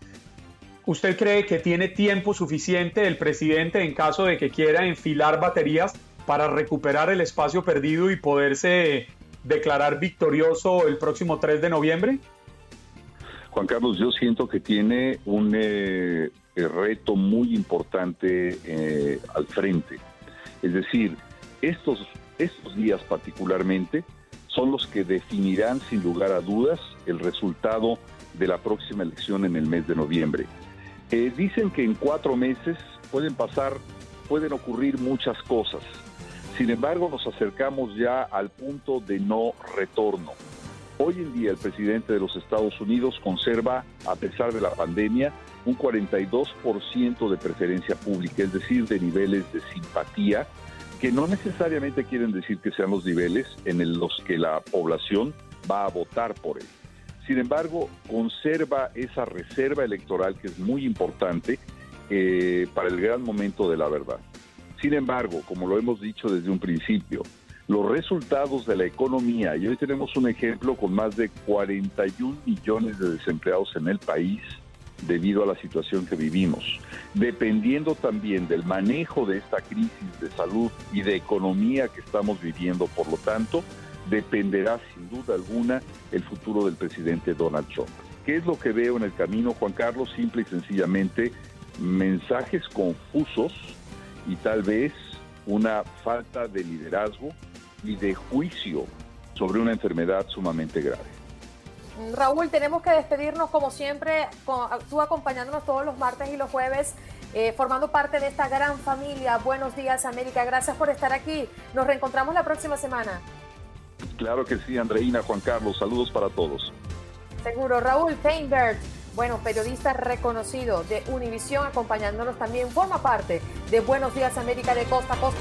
¿Usted cree que tiene tiempo suficiente el presidente en caso de que quiera enfilar baterías para recuperar el espacio perdido y poderse declarar victorioso el próximo 3 de noviembre? Juan Carlos, yo siento que tiene un eh, reto muy importante eh, al frente. Es decir, estos, estos días particularmente son los que definirán sin lugar a dudas el resultado de la próxima elección en el mes de noviembre. Eh, dicen que en cuatro meses pueden pasar, pueden ocurrir muchas cosas. Sin embargo, nos acercamos ya al punto de no retorno. Hoy en día el presidente de los Estados Unidos conserva, a pesar de la pandemia, un 42% de preferencia pública, es decir, de niveles de simpatía, que no necesariamente quieren decir que sean los niveles en los que la población va a votar por él. Sin embargo, conserva esa reserva electoral que es muy importante eh, para el gran momento de la verdad. Sin embargo, como lo hemos dicho desde un principio, los resultados de la economía, y hoy tenemos un ejemplo con más de 41 millones de desempleados en el país debido a la situación que vivimos, dependiendo también del manejo de esta crisis de salud y de economía que estamos viviendo, por lo tanto, dependerá sin duda alguna el futuro del presidente Donald Trump. ¿Qué es lo que veo en el camino, Juan Carlos? Simple y sencillamente mensajes confusos y tal vez una falta de liderazgo y de juicio sobre una enfermedad sumamente grave. Raúl, tenemos que despedirnos como siempre, tú acompañándonos todos los martes y los jueves, eh, formando parte de esta gran familia. Buenos días, América. Gracias por estar aquí. Nos reencontramos la próxima semana. Claro que sí, Andreina, Juan Carlos. Saludos para todos. Seguro. Raúl Feinberg bueno, periodista reconocido de Univisión, acompañándonos también, forma parte de Buenos Días América de Costa a Costa.